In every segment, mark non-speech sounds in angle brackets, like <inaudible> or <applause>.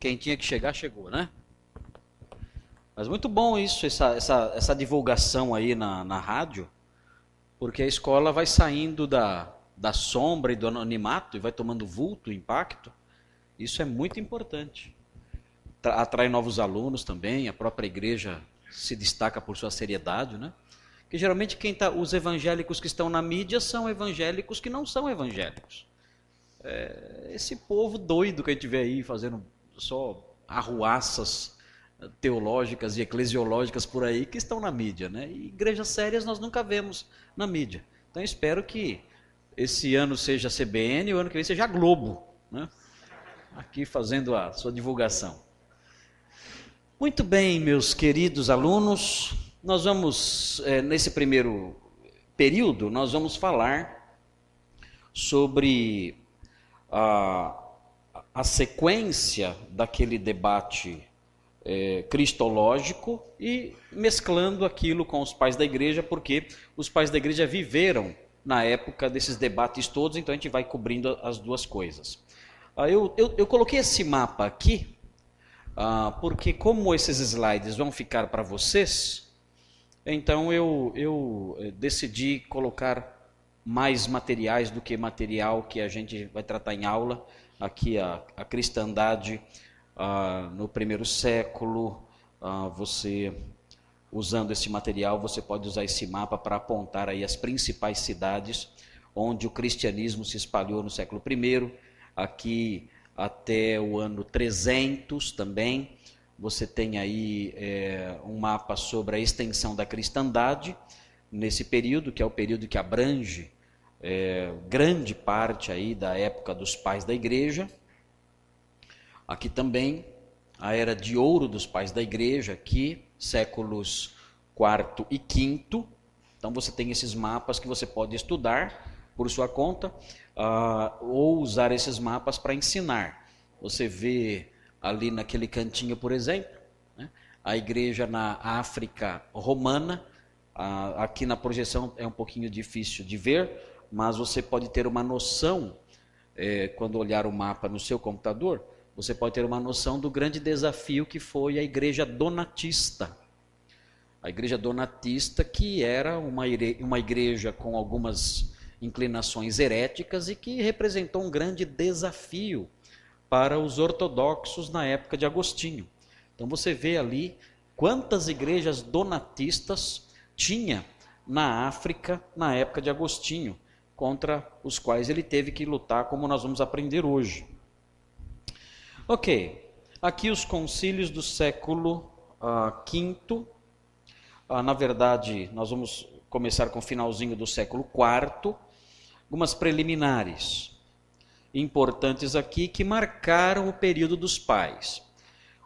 Quem tinha que chegar, chegou, né? Mas muito bom isso, essa, essa, essa divulgação aí na, na rádio, porque a escola vai saindo da, da sombra e do anonimato e vai tomando vulto, impacto. Isso é muito importante. Atrai novos alunos também, a própria igreja se destaca por sua seriedade, né? Que geralmente quem tá, os evangélicos que estão na mídia são evangélicos que não são evangélicos. É, esse povo doido que a gente vê aí fazendo só arruaças teológicas e eclesiológicas por aí que estão na mídia, né? E igrejas sérias nós nunca vemos na mídia. Então espero que esse ano seja a CBN e o ano que vem seja a Globo, né? Aqui fazendo a sua divulgação. Muito bem, meus queridos alunos, nós vamos, é, nesse primeiro período, nós vamos falar sobre a, a sequência daquele debate é, cristológico e mesclando aquilo com os pais da igreja, porque os pais da igreja viveram na época desses debates todos, então a gente vai cobrindo as duas coisas. Ah, eu, eu, eu, coloquei esse mapa aqui, ah, porque como esses slides vão ficar para vocês, então eu, eu eh, decidi colocar mais materiais do que material que a gente vai tratar em aula. Aqui a, a cristandade ah, no primeiro século, ah, você usando esse material, você pode usar esse mapa para apontar aí as principais cidades onde o cristianismo se espalhou no século I, aqui até o ano 300 também. Você tem aí é, um mapa sobre a extensão da cristandade nesse período, que é o período que abrange é, grande parte aí da época dos pais da igreja. Aqui também a era de ouro dos pais da igreja, aqui séculos quarto e quinto. Então você tem esses mapas que você pode estudar por sua conta uh, ou usar esses mapas para ensinar. Você vê ali naquele cantinho, por exemplo, né, a igreja na África romana. Uh, aqui na projeção é um pouquinho difícil de ver, mas você pode ter uma noção, é, quando olhar o mapa no seu computador, você pode ter uma noção do grande desafio que foi a igreja donatista. A igreja donatista, que era uma, uma igreja com algumas inclinações heréticas e que representou um grande desafio para os ortodoxos na época de Agostinho. Então você vê ali quantas igrejas donatistas tinha na África na época de Agostinho contra os quais ele teve que lutar, como nós vamos aprender hoje. Ok, aqui os concílios do século V. Uh, uh, na verdade, nós vamos começar com o finalzinho do século IV. Algumas preliminares importantes aqui que marcaram o período dos pais.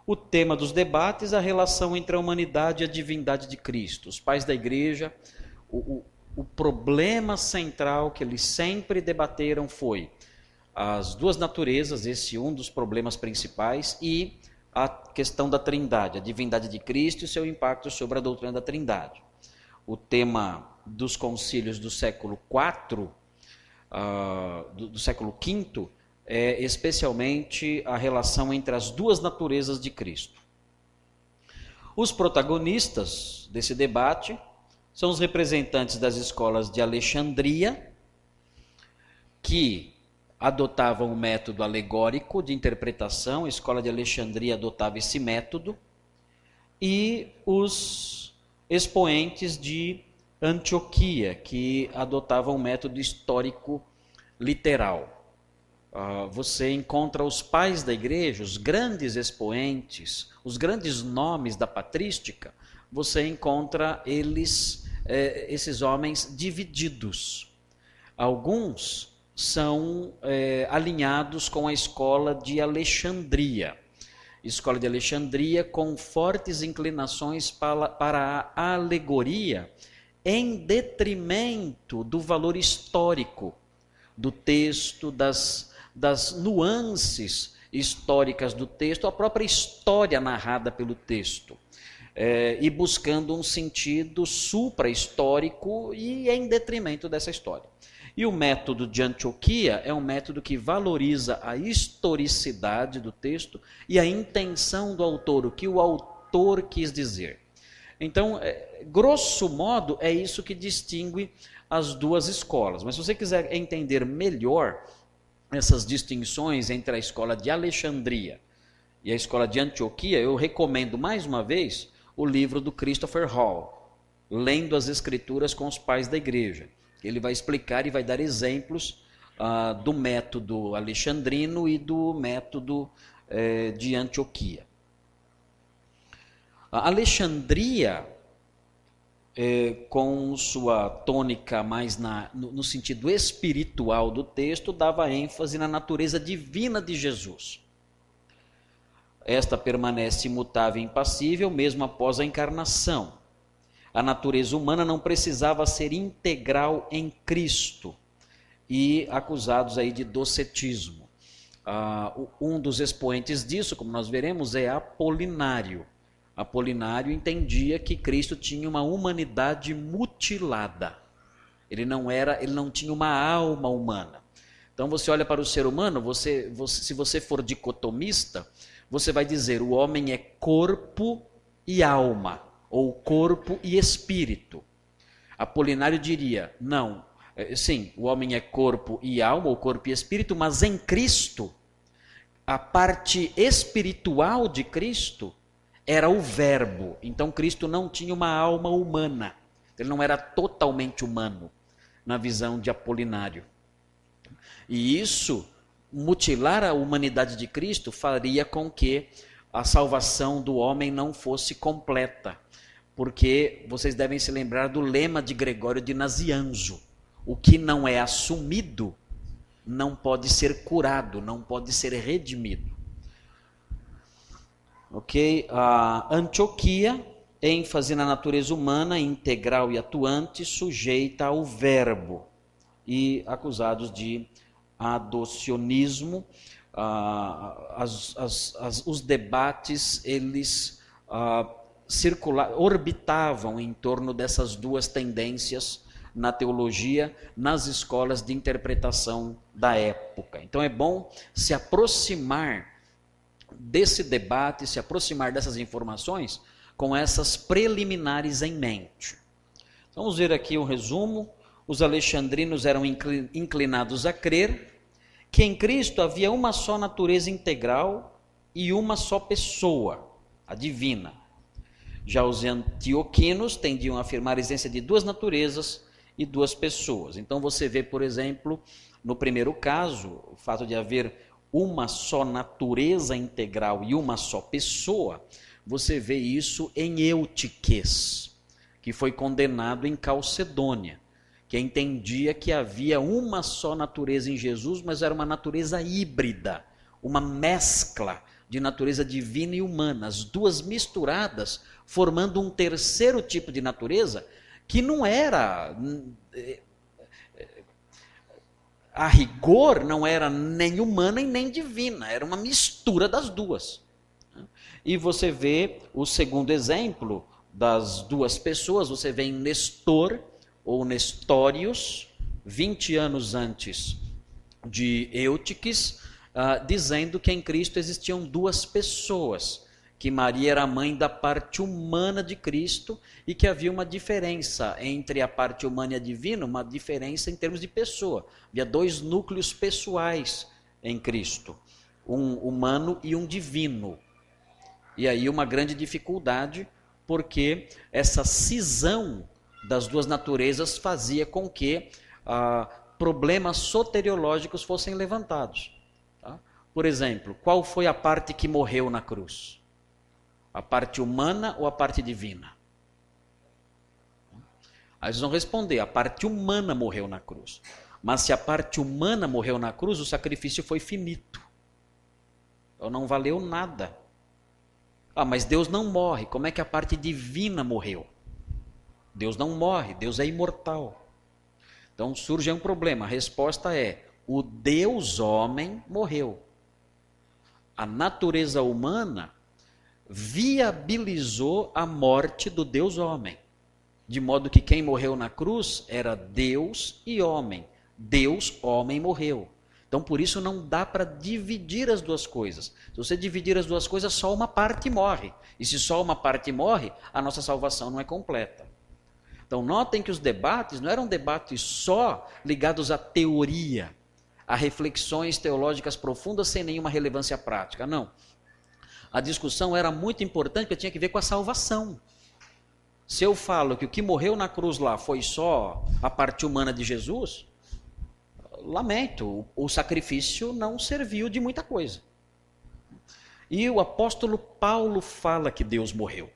O tema dos debates, a relação entre a humanidade e a divindade de Cristo. Os pais da igreja, o problema central que eles sempre debateram foi as duas naturezas, esse um dos problemas principais, e a questão da trindade, a divindade de Cristo e seu impacto sobre a doutrina da trindade. O tema dos concílios do século IV, uh, do, do século V, é especialmente a relação entre as duas naturezas de Cristo. Os protagonistas desse debate são os representantes das escolas de Alexandria, que adotavam o método alegórico de interpretação, a escola de Alexandria adotava esse método, e os expoentes de Antioquia, que adotavam o método histórico literal. Uh, você encontra os pais da igreja, os grandes expoentes, os grandes nomes da patrística, você encontra eles é, esses homens divididos. Alguns são é, alinhados com a escola de Alexandria. Escola de Alexandria com fortes inclinações para, para a alegoria, em detrimento do valor histórico do texto, das, das nuances históricas do texto, a própria história narrada pelo texto é, e buscando um sentido supra-histórico e em detrimento dessa história. E o método de Antioquia é um método que valoriza a historicidade do texto e a intenção do autor, o que o autor quis dizer. Então, é, grosso modo, é isso que distingue as duas escolas. Mas se você quiser entender melhor essas distinções entre a escola de Alexandria e a escola de Antioquia, eu recomendo mais uma vez o livro do Christopher Hall, Lendo as Escrituras com os Pais da Igreja. Ele vai explicar e vai dar exemplos uh, do método alexandrino e do método eh, de Antioquia. A Alexandria, eh, com sua tônica mais na, no, no sentido espiritual do texto, dava ênfase na natureza divina de Jesus. Esta permanece imutável e impassível mesmo após a encarnação a natureza humana não precisava ser integral em Cristo e acusados aí de docetismo. Uh, um dos expoentes disso, como nós veremos, é Apolinário. Apolinário entendia que Cristo tinha uma humanidade mutilada. Ele não era, ele não tinha uma alma humana. Então você olha para o ser humano, você, você, se você for dicotomista, você vai dizer o homem é corpo e alma ou corpo e espírito. Apolinário diria: não, é, sim, o homem é corpo e alma, ou corpo e espírito, mas em Cristo, a parte espiritual de Cristo era o Verbo. Então Cristo não tinha uma alma humana, ele não era totalmente humano, na visão de Apolinário. E isso, mutilar a humanidade de Cristo, faria com que a salvação do homem não fosse completa porque vocês devem se lembrar do lema de Gregório de Nazianzo: o que não é assumido não pode ser curado, não pode ser redimido. Ok? A Antioquia, ênfase na natureza humana, integral e atuante, sujeita ao verbo, e acusados de adocionismo. Ah, as, as, as, os debates, eles. Ah, circular, orbitavam em torno dessas duas tendências na teologia, nas escolas de interpretação da época. Então é bom se aproximar desse debate, se aproximar dessas informações com essas preliminares em mente. Vamos ver aqui um resumo. Os alexandrinos eram inclinados a crer que em Cristo havia uma só natureza integral e uma só pessoa, a divina já os antioquinos tendiam a afirmar a existência de duas naturezas e duas pessoas. Então você vê, por exemplo, no primeiro caso, o fato de haver uma só natureza integral e uma só pessoa, você vê isso em Eutiques, que foi condenado em Calcedônia, que entendia que havia uma só natureza em Jesus, mas era uma natureza híbrida, uma mescla de natureza divina e humana, as duas misturadas formando um terceiro tipo de natureza que não era a rigor não era nem humana e nem divina, era uma mistura das duas. E você vê o segundo exemplo das duas pessoas, você vê em Nestor ou Nestorius, 20 anos antes de Eutiques, uh, dizendo que em Cristo existiam duas pessoas que Maria era mãe da parte humana de Cristo e que havia uma diferença entre a parte humana e a divina, uma diferença em termos de pessoa. Havia dois núcleos pessoais em Cristo, um humano e um divino. E aí uma grande dificuldade, porque essa cisão das duas naturezas fazia com que ah, problemas soteriológicos fossem levantados. Tá? Por exemplo, qual foi a parte que morreu na cruz? A parte humana ou a parte divina? Aí eles vão responder: a parte humana morreu na cruz. Mas se a parte humana morreu na cruz, o sacrifício foi finito. Então não valeu nada. Ah, mas Deus não morre. Como é que a parte divina morreu? Deus não morre, Deus é imortal. Então surge um problema. A resposta é: o Deus homem morreu. A natureza humana viabilizou a morte do Deus homem. De modo que quem morreu na cruz era Deus e homem, Deus, homem, morreu. Então, por isso, não dá para dividir as duas coisas. Se você dividir as duas coisas, só uma parte morre. E se só uma parte morre, a nossa salvação não é completa. Então, notem que os debates não eram debates só ligados à teoria, a reflexões teológicas profundas sem nenhuma relevância prática. Não. A discussão era muito importante porque tinha que ver com a salvação. Se eu falo que o que morreu na cruz lá foi só a parte humana de Jesus, lamento, o sacrifício não serviu de muita coisa. E o apóstolo Paulo fala que Deus morreu.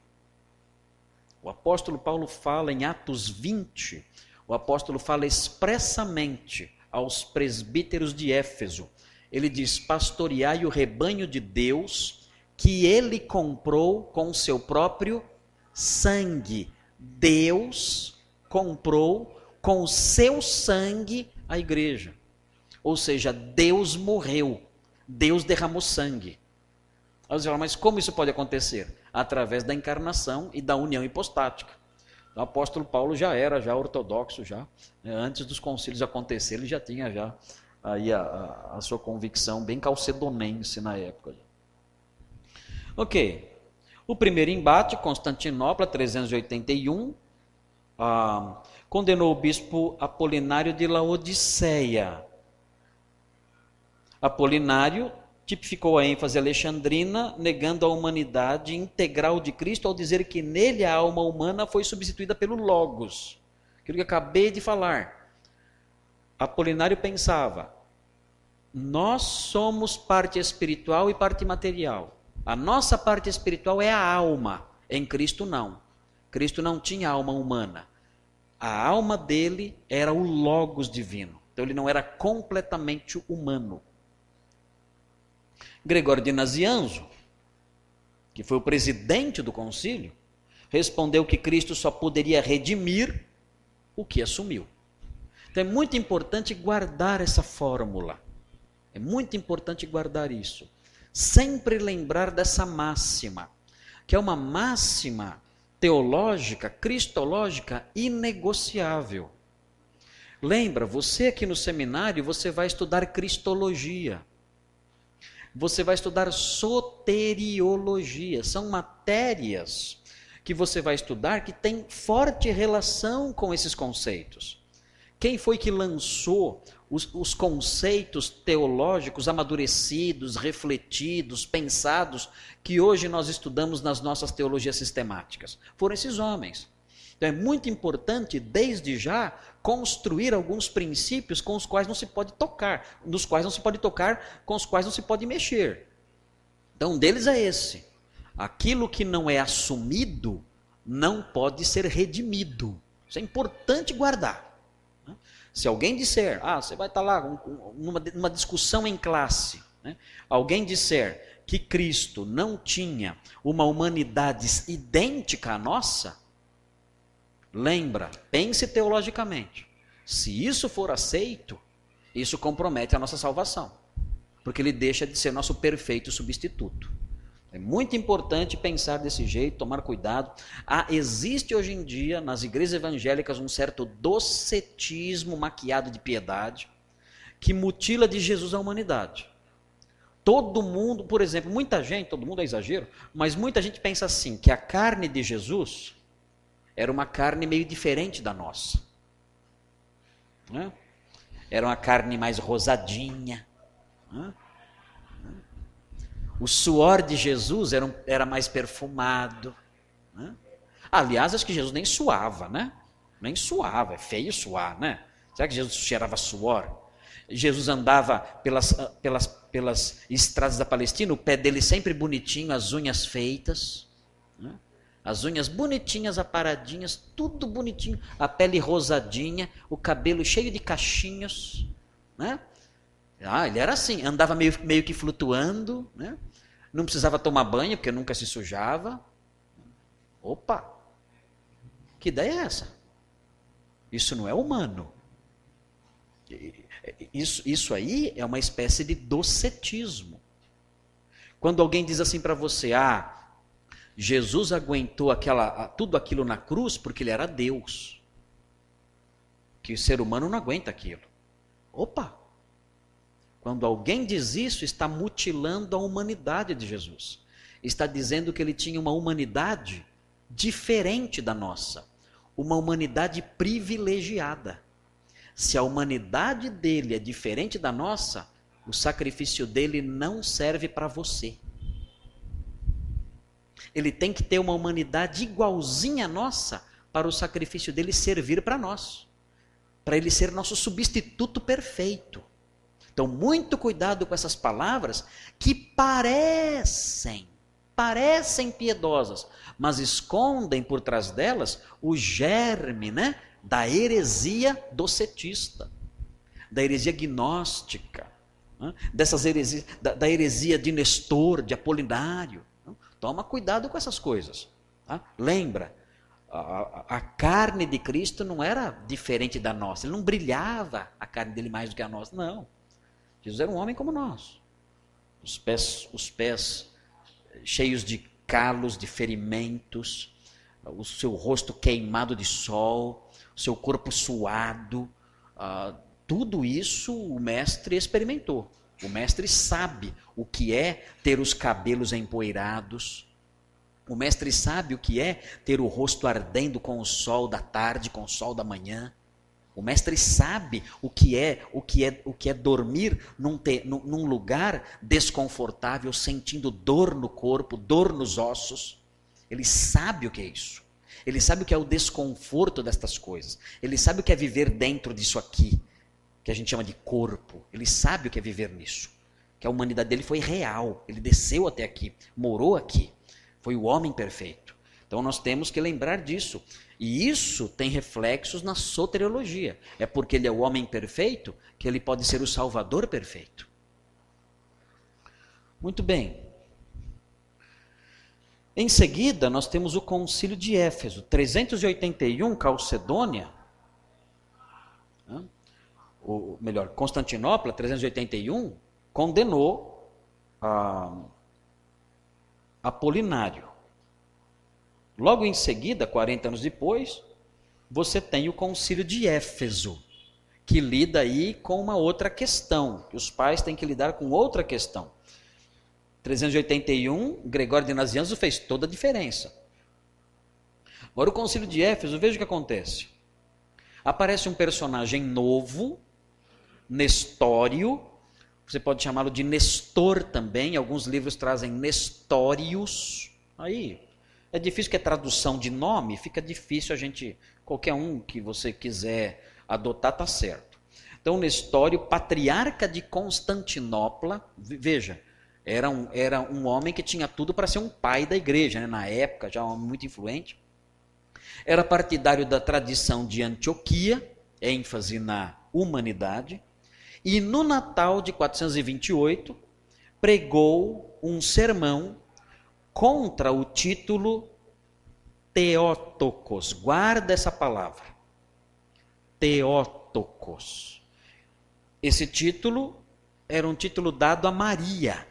O apóstolo Paulo fala em Atos 20, o apóstolo fala expressamente aos presbíteros de Éfeso. Ele diz: Pastoreai o rebanho de Deus que ele comprou com seu próprio sangue. Deus comprou com o seu sangue a igreja. Ou seja, Deus morreu, Deus derramou sangue. Aí você fala, mas como isso pode acontecer? Através da encarnação e da união hipostática. O apóstolo Paulo já era já ortodoxo já, né? antes dos concílios acontecer, ele já tinha já aí a, a, a sua convicção bem calcedonense na época. Ok, o primeiro embate, Constantinopla, 381, ah, condenou o bispo Apolinário de Laodiceia. Apolinário tipificou a ênfase alexandrina, negando a humanidade integral de Cristo ao dizer que nele a alma humana foi substituída pelo Logos. Aquilo que acabei de falar. Apolinário pensava: nós somos parte espiritual e parte material. A nossa parte espiritual é a alma, em Cristo não. Cristo não tinha alma humana. A alma dele era o Logos divino. Então ele não era completamente humano. Gregório de Nazianzo, que foi o presidente do concílio, respondeu que Cristo só poderia redimir o que assumiu. Então é muito importante guardar essa fórmula. É muito importante guardar isso. Sempre lembrar dessa máxima, que é uma máxima teológica, cristológica inegociável. Lembra, você aqui no seminário, você vai estudar cristologia você vai estudar soteriologia. São matérias que você vai estudar que têm forte relação com esses conceitos. Quem foi que lançou os, os, conceitos teológicos amadurecidos, refletidos, pensados, que hoje nós estudamos nas nossas teologias sistemáticas? Foram esses homens. Então é muito importante, desde já, construir alguns princípios com os quais não se pode tocar, nos quais não se pode tocar, com os quais não se pode mexer. Então, um deles é esse. Aquilo que não é assumido não pode ser redimido. Isso é importante guardar. Né? Se alguém disser, ah, você vai estar lá numa, numa discussão em classe, né? alguém disser que Cristo não tinha uma humanidade idêntica à nossa, Lembra, pense teologicamente. Se isso for aceito, isso compromete a nossa salvação, porque ele deixa de ser nosso perfeito substituto. É muito importante pensar desse jeito, tomar cuidado. Ah, existe hoje em dia nas igrejas evangélicas um certo docetismo maquiado de piedade que mutila de Jesus a humanidade. Todo mundo, por exemplo, muita gente, todo mundo é exagero, mas muita gente pensa assim, que a carne de Jesus era uma carne meio diferente da nossa. Né? Era uma carne mais rosadinha. Né? O suor de Jesus era, um, era mais perfumado. Né? Aliás, acho que Jesus nem suava, né? Nem suava, é feio suar, né? Será que Jesus cheirava suor? Jesus andava pelas, pelas, pelas estradas da Palestina, o pé dele sempre bonitinho, as unhas feitas. Né? As unhas bonitinhas, aparadinhas, tudo bonitinho, a pele rosadinha, o cabelo cheio de cachinhos, né? Ah, ele era assim, andava meio, meio que flutuando, né? Não precisava tomar banho, porque nunca se sujava. Opa! Que ideia é essa? Isso não é humano. Isso, isso aí é uma espécie de docetismo. Quando alguém diz assim para você, ah, Jesus aguentou aquela, tudo aquilo na cruz porque ele era Deus. Que o ser humano não aguenta aquilo. Opa! Quando alguém diz isso, está mutilando a humanidade de Jesus. Está dizendo que ele tinha uma humanidade diferente da nossa, uma humanidade privilegiada. Se a humanidade dele é diferente da nossa, o sacrifício dele não serve para você. Ele tem que ter uma humanidade igualzinha à nossa para o sacrifício dele servir para nós, para ele ser nosso substituto perfeito. Então, muito cuidado com essas palavras que parecem, parecem piedosas, mas escondem por trás delas o germe, né, da heresia docetista, da heresia gnóstica, né, dessas heresias, da, da, heresia de Nestor, de Apolinário. Toma cuidado com essas coisas. Tá? Lembra, a, a, carne de Cristo não era diferente da nossa, ele não brilhava a carne dele mais do que a nossa, não. Jesus era um homem como nós. Os pés, os pés cheios de calos, de ferimentos, o seu rosto queimado de sol, o seu corpo suado, uh, tudo isso o mestre experimentou. O mestre sabe o que é ter os cabelos empoeirados, o mestre sabe o que é ter o rosto ardendo com o sol da tarde, com o sol da manhã. O mestre sabe o que é, o que é, o que é dormir num, te, num, num lugar desconfortável, sentindo dor no corpo, dor nos ossos. Ele sabe o que é isso. Ele sabe o que é o desconforto destas coisas. Ele sabe o que é viver dentro disso aqui, que a gente chama de corpo. Ele sabe o que é viver nisso. Que a humanidade dele foi real. Ele desceu até aqui, morou aqui. Foi o homem perfeito. Então nós temos que lembrar disso. E isso tem reflexos na soteriologia. É porque ele é o homem perfeito que ele pode ser o salvador perfeito. Muito bem. Em seguida, nós temos o Concílio de Éfeso, 381, Calcedônia. O melhor, Constantinopla, 381, condenou a Apolinário. Logo em seguida, 40 anos depois, você tem o Concílio de Éfeso, que lida aí com uma outra questão, que os pais têm que lidar com outra questão. 381, Gregório de Nazianzo fez toda a diferença. Agora, o Concílio de Éfeso, veja o que acontece. Aparece um personagem novo, Nestório, você pode chamá-lo de Nestor também. Alguns livros trazem Nestórios. Aí é difícil que a tradução de nome fica difícil a gente qualquer um que você quiser adotar tá certo. Então Nestório, patriarca de Constantinopla, veja, era um, era um homem que tinha tudo para ser um pai da igreja, né? na época, já muito influente. Era partidário da tradição de Antioquia, ênfase na humanidade. E no Natal de 428, pregou um sermão contra o título Teótocos. Guarda essa palavra. Teótocos. Esse título era um título dado a Maria.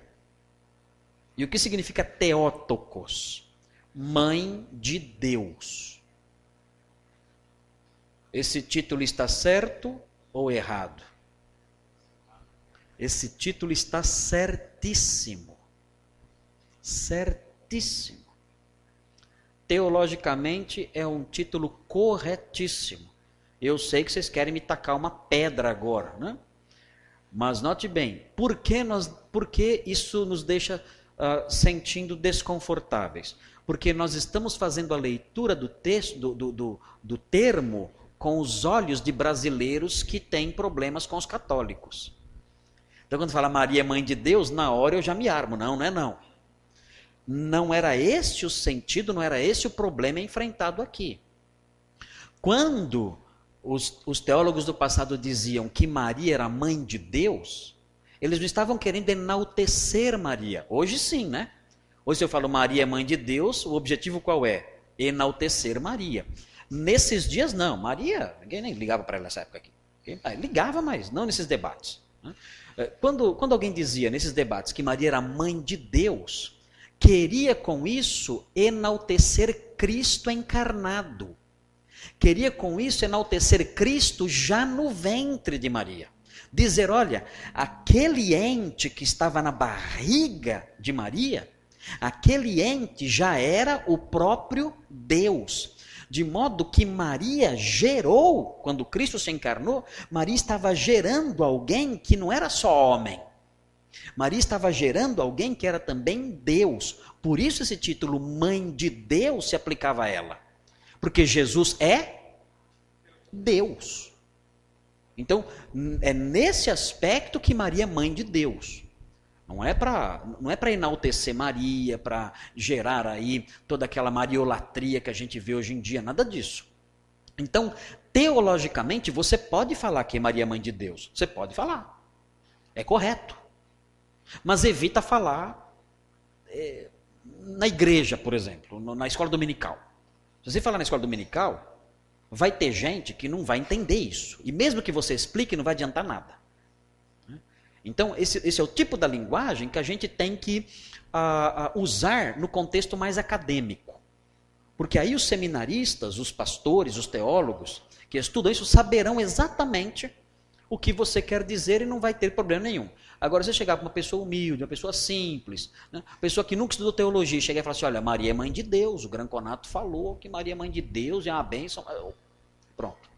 E o que significa Teótocos? Mãe de Deus. Esse título está certo ou errado? Esse título está certíssimo. Certíssimo. Teologicamente é um título corretíssimo. Eu sei que vocês querem me tacar uma pedra agora, né? Mas note bem, por que, nós, por que isso nos deixa uh, sentindo desconfortáveis? Porque nós estamos fazendo a leitura do texto, do, do, do, do termo, com os olhos de brasileiros que têm problemas com os católicos. Então, quando fala Maria é mãe de Deus, na hora eu já me armo. Não, não é não. Não era esse o sentido, não era esse o problema enfrentado aqui. Quando os, os teólogos do passado diziam que Maria era mãe de Deus, eles não estavam querendo enaltecer Maria. Hoje sim, né? Hoje, se eu falo Maria é mãe de Deus, o objetivo qual é? Enaltecer Maria. Nesses dias, não. Maria, ninguém nem ligava para ela nessa época aqui. Ligava, mas não nesses debates. Né? É, quando, quando alguém dizia nesses debates que Maria era mãe de Deus, queria com isso enaltecer Cristo encarnado. Queria com isso enaltecer Cristo já no ventre de Maria. dizer: olha, aquele ente que estava na barriga de Maria, aquele ente já era o próprio Deus. De modo que Maria gerou, quando Cristo se encarnou, Maria estava gerando alguém que não era só homem. Maria estava gerando alguém que era também Deus. Por isso esse título Mãe de Deus se aplicava a ela. Porque Jesus é Deus. Então, é nesse aspecto que Maria é mãe de Deus. Não é para não é para enaltecer Maria, para gerar aí toda aquela mariolatria que a gente vê hoje em dia, nada disso. Então, teologicamente, você pode falar que Maria é mãe de Deus. Você pode falar. É correto. Mas evita falar é, na igreja, por exemplo, na escola dominical. Se você falar na escola dominical, vai ter gente que não vai entender isso. E mesmo que você explique, não vai adiantar nada. Então, esse, esse é o tipo da linguagem que a gente tem que uh, uh, usar no contexto mais acadêmico. Porque aí os seminaristas, os pastores, os teólogos que estudam isso saberão exatamente o que você quer dizer e não vai ter problema nenhum. Agora, você chegar para uma pessoa humilde, uma pessoa simples, né? uma pessoa que nunca estudou teologia, chegar e falar assim: olha, Maria é mãe de Deus, o Conato falou que Maria é mãe de Deus e é uma bênção. Pronto.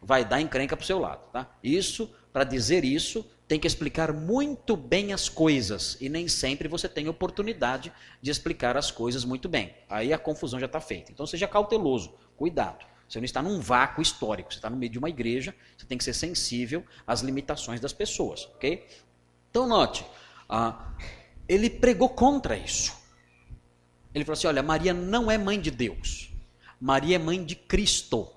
Vai dar encrenca para o seu lado. Tá? Isso, para dizer isso, tem que explicar muito bem as coisas. E nem sempre você tem oportunidade de explicar as coisas muito bem. Aí a confusão já está feita. Então seja cauteloso, cuidado. Você não está num vácuo histórico, você está no meio de uma igreja, você tem que ser sensível às limitações das pessoas, ok? Então note, ah, ele pregou contra isso. Ele falou assim: olha, Maria não é mãe de Deus, Maria é mãe de Cristo,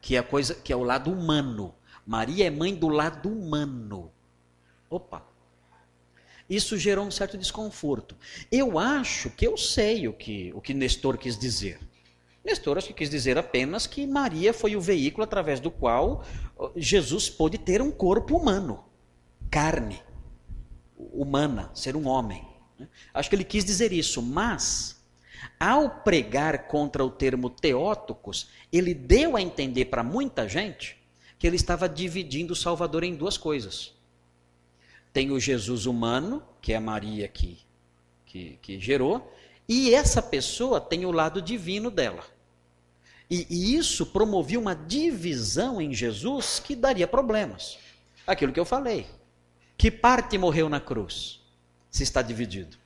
que é a coisa, que é o lado humano. Maria é mãe do lado humano. Opa! Isso gerou um certo desconforto. Eu acho que eu sei o que, o que Nestor quis dizer. Nestor acho que quis dizer apenas que Maria foi o veículo através do qual Jesus pôde ter um corpo humano carne humana, ser um homem. Né? Acho que ele quis dizer isso, mas ao pregar contra o termo teótocos, ele deu a entender para muita gente que ele estava dividindo o Salvador em duas coisas. Tem o Jesus humano, que é a Maria que, que, que gerou, e essa pessoa tem o lado divino dela. E, e isso promovia uma divisão em Jesus que daria problemas. Aquilo que eu falei. Que parte morreu na cruz? Se está dividido.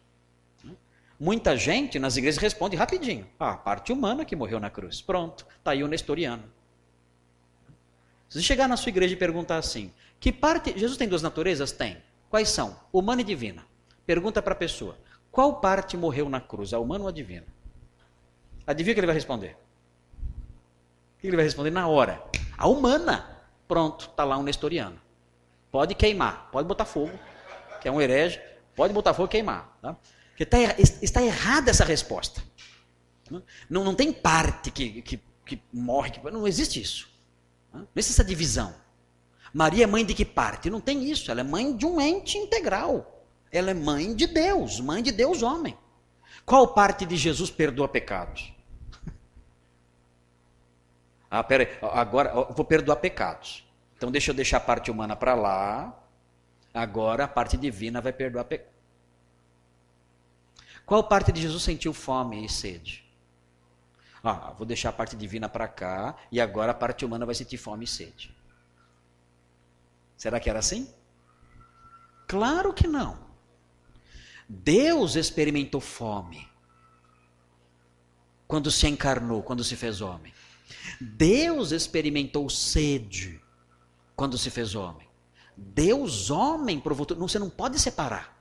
Muita gente nas igrejas responde rapidinho. Ah, a parte humana que morreu na cruz. Pronto, está aí o nestoriano. Se você chegar na sua igreja e perguntar assim, que parte. Jesus tem duas naturezas? Tem. Quais são? Humana e divina. Pergunta para a pessoa: qual parte morreu na cruz, a humana ou a divina? Adivinha o que ele vai responder? O que ele vai responder na hora? A humana. Pronto, está lá um nestoriano. Pode queimar, pode botar fogo, que é um herege, pode botar fogo e queimar. Tá? Porque tá, está errada essa resposta. Não, não tem parte que, que, que morre, que, não existe isso. Não existe essa divisão. Maria é mãe de que parte? Não tem isso, ela é mãe de um ente integral. Ela é mãe de Deus, mãe de Deus homem. Qual parte de Jesus perdoa pecados? <laughs> Ah, peraí, agora vou perdoar pecados. Então deixa eu deixar a parte humana para lá. Agora a parte divina vai perdoar pecado. Qual parte de Jesus sentiu fome e sede? Ah, vou deixar a parte divina para cá e agora a parte humana vai sentir fome e sede. Será que era assim? Claro que não. Deus experimentou fome quando se encarnou, quando se fez homem. Deus experimentou sede quando se fez homem. Deus, homem, provou tudo. Você não pode separar.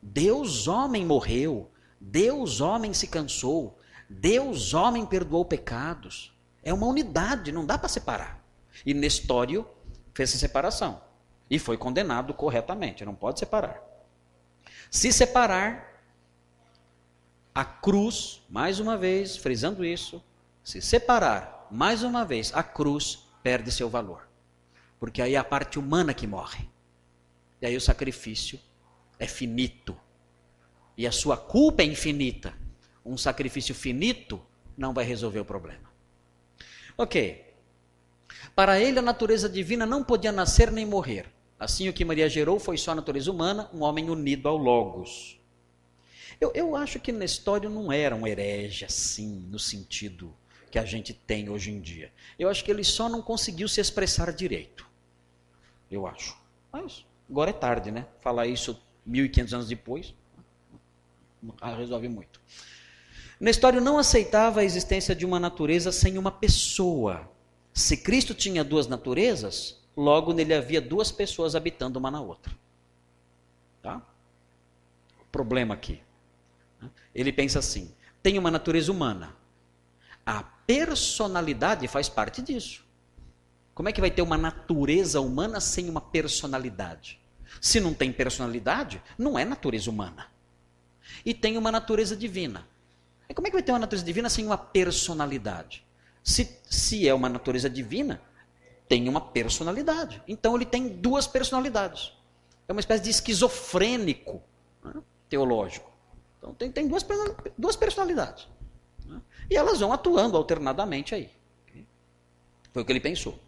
Deus, homem, morreu. Deus, homem, se cansou. Deus, homem, perdoou pecados. É uma unidade, não dá para separar. E Nestório fez essa separação. E foi condenado corretamente, não pode separar. Se separar, a cruz, mais uma vez, frisando isso, se separar, mais uma vez, a cruz perde seu valor. Porque aí é a parte humana que morre. E aí o sacrifício é finito. E a sua culpa é infinita. Um sacrifício finito não vai resolver o problema. Ok. Para ele, a natureza divina não podia nascer nem morrer. Assim, o que Maria gerou foi só a natureza humana, um homem unido ao Logos. Eu, eu acho que Nestório não era um herege assim, no sentido que a gente tem hoje em dia. Eu acho que ele só não conseguiu se expressar direito. Eu acho. Mas agora é tarde, né? Falar isso 1500 anos depois, resolve muito. Nestório não aceitava a existência de uma natureza sem uma pessoa. Se Cristo tinha duas naturezas, logo nele havia duas pessoas habitando uma na outra. Tá? O problema aqui. Ele pensa assim: tem uma natureza humana. A personalidade faz parte disso. Como é que vai ter uma natureza humana sem uma personalidade? Se não tem personalidade, não é natureza humana. E tem uma natureza divina. E como é que vai ter uma natureza divina sem uma personalidade? Se, se é uma natureza divina, tem uma personalidade. Então ele tem duas personalidades. É uma espécie de esquizofrênico né, teológico. Então tem, tem duas, duas personalidades. Né, e elas vão atuando alternadamente aí. Foi o que ele pensou.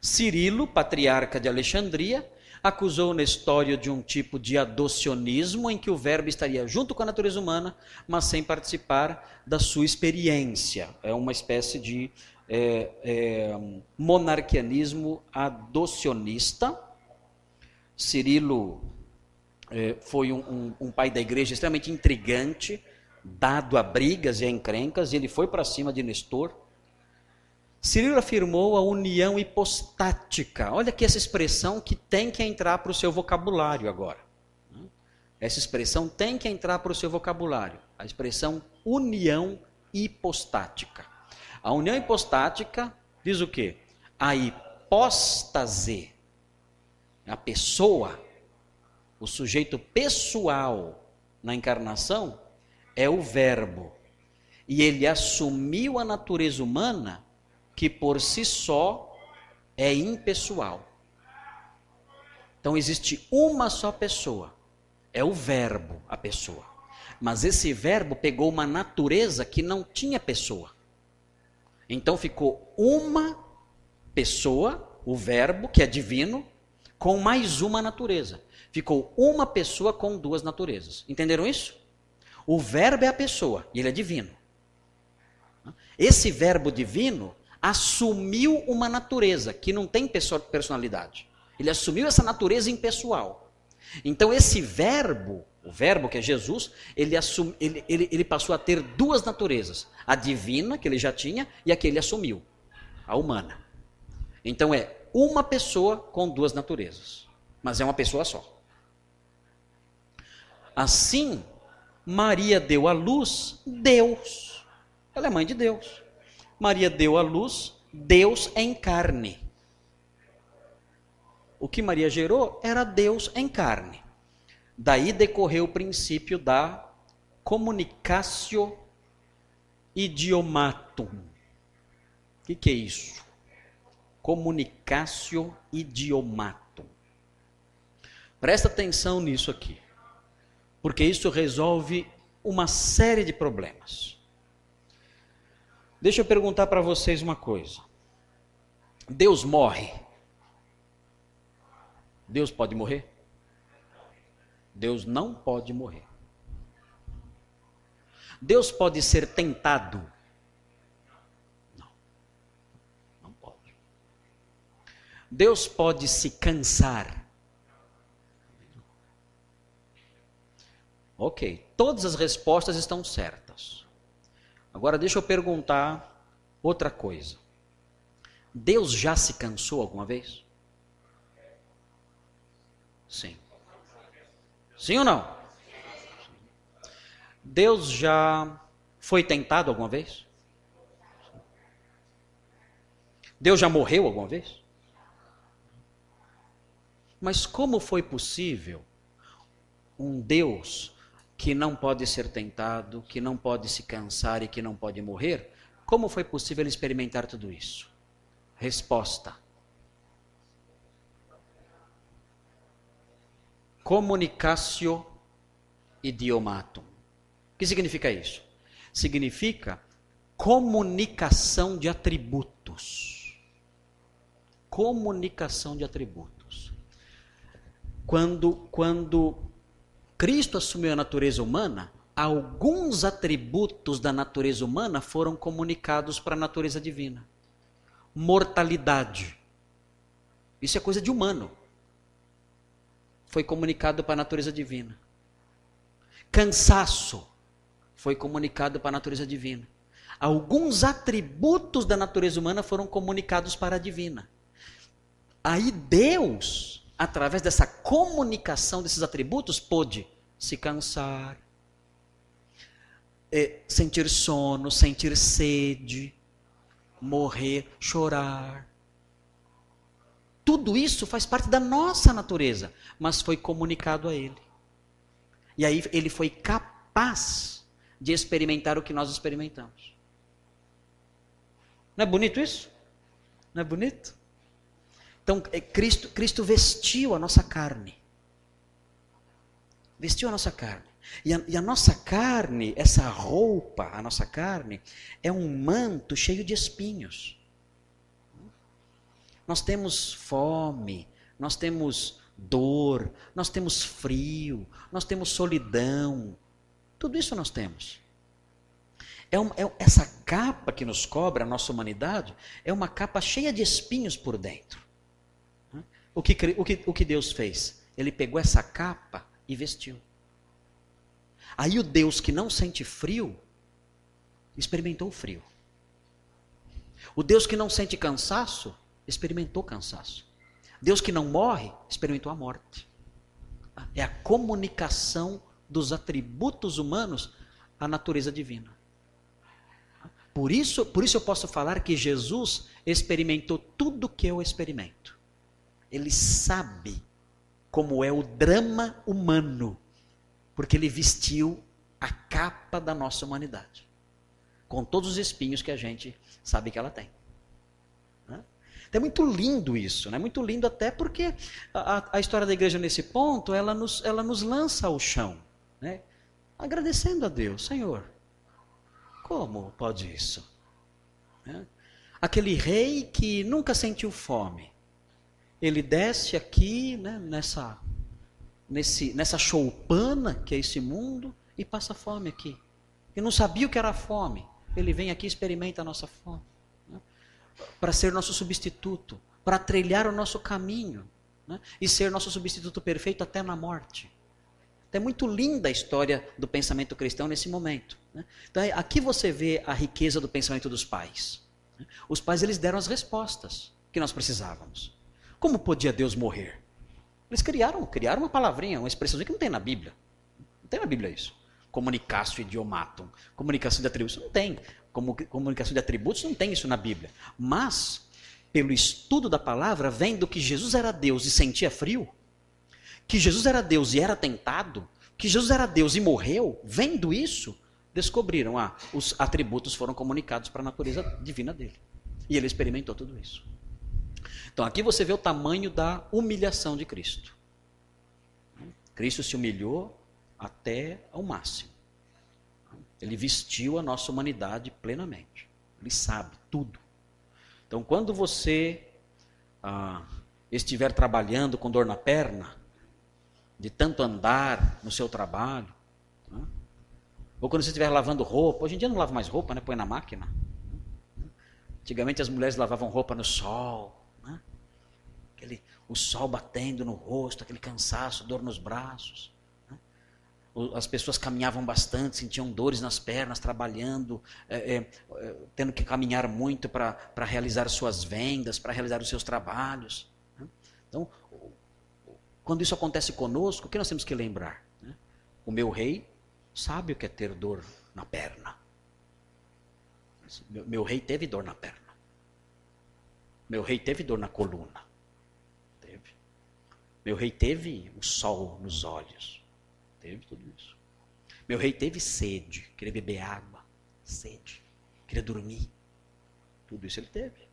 Cirilo, patriarca de Alexandria, acusou Nestório de um tipo de adocionismo em que o verbo estaria junto com a natureza humana, mas sem participar da sua experiência. É uma espécie de é, é, monarquianismo adocionista. Cirilo é, foi um, um, um, pai da igreja extremamente intrigante, dado a brigas e a encrencas, e ele foi para cima de Nestor. Cirilo afirmou a união hipostática. Olha aqui essa expressão que tem que entrar para o seu vocabulário agora. Essa expressão tem que entrar para o seu vocabulário. A expressão união hipostática. A união hipostática diz o quê? A hipóstase, a pessoa, o sujeito pessoal na encarnação é o Verbo. E ele assumiu a natureza humana que por si só é impessoal. Então existe uma só pessoa, é o Verbo, a pessoa. Mas esse Verbo pegou uma natureza que não tinha pessoa. Então ficou uma pessoa, o Verbo, que é divino, com mais uma natureza. Ficou uma pessoa com duas naturezas. Entenderam isso? O Verbo é a pessoa e ele é divino. Esse Verbo divino assumiu uma natureza que não tem personalidade. Ele assumiu essa natureza impessoal. Então, esse verbo, o verbo que é Jesus, ele, assum, ele, ele, ele passou a ter duas naturezas: a divina, que ele já tinha, e a que ele assumiu, a humana. Então, é uma pessoa com duas naturezas, mas é uma pessoa só. Assim, Maria deu à luz Deus. Ela é mãe de Deus. Maria deu à luz Deus em carne. O que Maria gerou era Deus em carne. Daí decorreu o princípio da comunicatio idiomatum. O que, que é isso? Comunicatio idiomatum. Presta atenção nisso aqui, porque isso resolve uma série de problemas. Deixa eu perguntar para vocês uma coisa. Deus morre? Deus pode morrer? Deus não pode morrer. Deus pode ser tentado? Não. Não pode. Deus pode se cansar? Ok, todas as respostas estão certas. Agora deixa eu perguntar outra coisa. Deus já se cansou alguma vez? Sim. Sim ou não? Deus já foi tentado alguma vez? Deus já morreu alguma vez? Mas como foi possível um Deus que não pode ser tentado, que não pode se cansar e que não pode morrer, como foi possível experimentar tudo isso? Resposta: Comunicatio idiomatum. O que significa isso? Significa comunicação de atributos. Comunicação de atributos. Quando, quando Cristo assumiu a natureza humana, alguns atributos da natureza humana foram comunicados para a natureza divina. Mortalidade. Isso é coisa de humano. Foi comunicado para a natureza divina. Cansaço foi comunicado para a natureza divina. Alguns atributos da natureza humana foram comunicados para a divina. Aí Deus, através dessa comunicação desses atributos, pôde se cansar, é, sentir sono, sentir sede, morrer, chorar. Tudo isso faz parte da nossa natureza, mas foi comunicado a ele. E aí ele foi capaz de experimentar o que nós experimentamos. Não é bonito isso? Não é bonito? Então, é, Cristo, Cristo vestiu a nossa carne. Vestiu a nossa carne. E a, e a, nossa carne, essa roupa, a nossa carne, é um manto cheio de espinhos. Nós temos fome, nós temos dor, nós temos frio, nós temos solidão. Tudo isso nós temos. É, uma, é essa capa que nos cobre a nossa humanidade é uma capa cheia de espinhos por dentro. O que, o que, o que Deus fez? Ele pegou essa capa e vestiu. Aí o Deus que não sente frio, experimentou o frio. O Deus que não sente cansaço, experimentou cansaço. Deus que não morre, experimentou a morte. É a comunicação dos atributos humanos à natureza divina. Por isso, por isso eu posso falar que Jesus experimentou tudo que eu experimento. Ele sabe como é o drama humano porque ele vestiu a capa da nossa humanidade, com todos os espinhos que a gente sabe que ela tem. Então é muito lindo isso, né? muito lindo até porque a, a, história da igreja nesse ponto, ela nos, ela nos lança ao chão, né? agradecendo a Deus, Senhor, como pode isso? Né? Aquele rei que nunca sentiu fome, ele desce aqui né, nessa nesse, nessa choupana que é esse mundo e passa fome aqui. E não sabia o que era fome. Ele vem aqui e experimenta a nossa fome. Né? Para ser nosso substituto, para trilhar o nosso caminho né? e ser nosso substituto perfeito até na morte. Então, é muito linda a história do pensamento cristão nesse momento. Né? Então, aqui você vê a riqueza do pensamento dos pais. Né? Os pais eles deram as respostas que nós precisávamos. Como podia Deus morrer? Eles criaram, criaram uma palavrinha, uma expressão que não tem na Bíblia. Não tem na Bíblia isso. Comunicatio idiomatum. Comunicação de atributos. Não tem. Comunicação de atributos não tem isso na Bíblia. Mas, pelo estudo da palavra, vendo que Jesus era Deus e sentia frio, que Jesus era Deus e era tentado, que Jesus era Deus e morreu, vendo isso, descobriram, ah, os atributos foram comunicados para a natureza divina dele. E ele experimentou tudo isso. Então aqui você vê o tamanho da humilhação de Cristo. Cristo se humilhou até ao máximo. Ele vestiu a nossa humanidade plenamente. Ele sabe tudo. Então, quando você ah, estiver trabalhando com dor na perna, de tanto andar no seu trabalho, né? ou quando você estiver lavando roupa, hoje em dia não lava mais roupa, né? põe na máquina. Antigamente as mulheres lavavam roupa no sol, aquele, o sol batendo no rosto, aquele cansaço, dor nos braços. Né? As pessoas caminhavam bastante, sentiam dores nas pernas, trabalhando, é, é, é tendo que caminhar muito para realizar suas vendas, para realizar os seus trabalhos. Né? Então, quando isso acontece conosco, o que nós temos que lembrar? Né? O meu rei sabe o que é ter dor na perna. Meu, meu rei teve dor na perna. Meu rei teve dor na coluna. Meu rei teve o sol nos olhos. Teve tudo isso. Meu rei teve sede, queria beber água, sede, queria dormir. Tudo isso ele teve.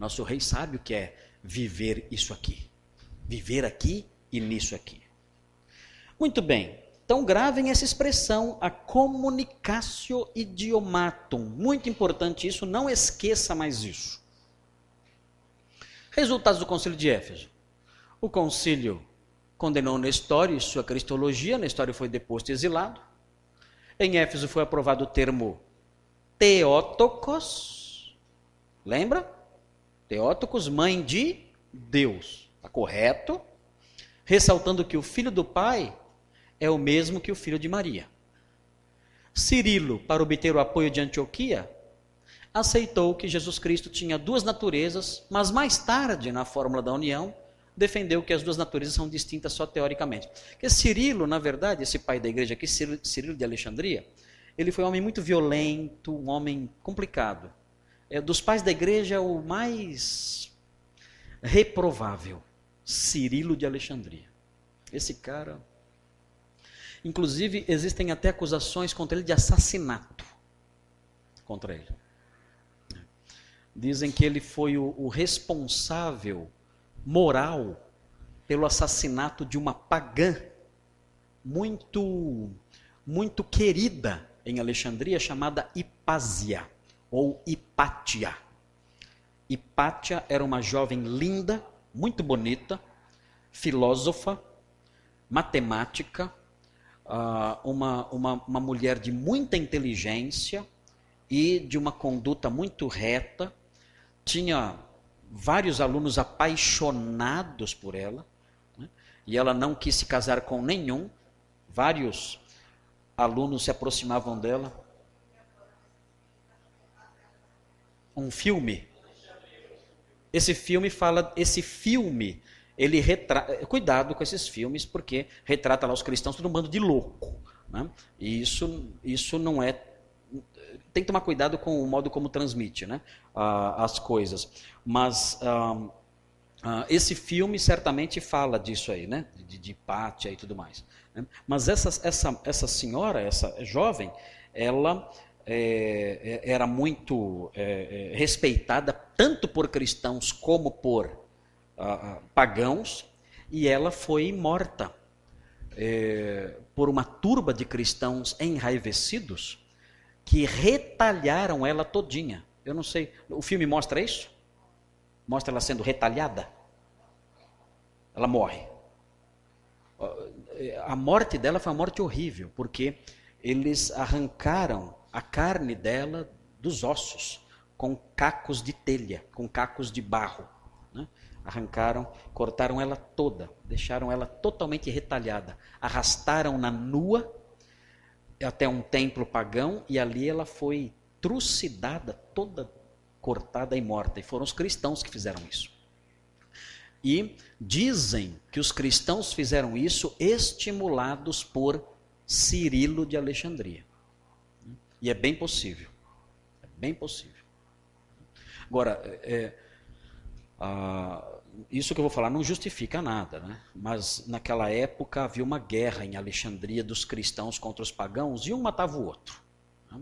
Nosso rei sabe o que é viver isso aqui. Viver aqui e nisso aqui. Muito bem. Então gravem essa expressão, a comunicatio idiomatum. Muito importante isso, não esqueça mais isso. Resultados do concílio de Éfeso. O concílio condenou Nestório e sua cristologia, Nestório foi deposto e exilado. Em Éfeso foi aprovado o termo Teótocos, lembra? Teótocos, mãe de Deus. Está correto? Ressaltando que o filho do Pai é o mesmo que o filho de Maria. Cirilo, para obter o apoio de Antioquia, aceitou que Jesus Cristo tinha duas naturezas, mas mais tarde, na fórmula da união, defendeu que as duas naturezas são distintas só teoricamente. Que Cirilo, na verdade, esse pai da igreja aqui, Cirilo de Alexandria, ele foi um homem muito violento, um homem complicado. É, dos pais da igreja, o mais reprovável, Cirilo de Alexandria. Esse cara. Inclusive, existem até acusações contra ele de assassinato. Contra ele. Dizem que ele foi o, o responsável moral pelo assassinato de uma pagã muito muito querida em Alexandria chamada Hipásia ou Hipátia. Hipátia era uma jovem linda, muito bonita, filósofa, matemática, ah, uma, uma, uma mulher de muita inteligência e de uma conduta muito reta, tinha vários alunos apaixonados por ela, né? e ela não quis se casar com nenhum. Vários alunos se aproximavam dela. Um filme. Esse filme fala, esse filme, ele retrata, cuidado com esses filmes porque retrata lá os cristãos todo um bando de louco, né? E isso, isso não é tem que tomar cuidado com o modo como transmite né, as coisas. Mas esse filme certamente fala disso aí, né? De, de Pátia e tudo mais. Né? Mas essa, essa, essa senhora, essa jovem, ela é, é era muito é, é, respeitada tanto por cristãos como por pagãos, e ela foi morta é, por uma turba de cristãos enraivecidos que retalharam ela todinha. Eu não sei, o filme mostra isso? Mostra ela sendo retalhada? Ela morre. A morte dela foi uma morte horrível, porque eles arrancaram a carne dela dos ossos com cacos de telha, com cacos de barro. Né? Arrancaram, cortaram ela toda, deixaram ela totalmente retalhada, arrastaram-na nua até um templo pagão e ali ela foi trucidada, toda cortada e morta. E foram os cristãos que fizeram isso. E dizem que os cristãos fizeram isso estimulados por Cirilo de Alexandria. E é bem possível. É bem possível. Agora, é, a, isso que eu vou falar não justifica nada, né? mas naquela época havia uma guerra em Alexandria dos cristãos contra os pagãos e um matava o outro. Né?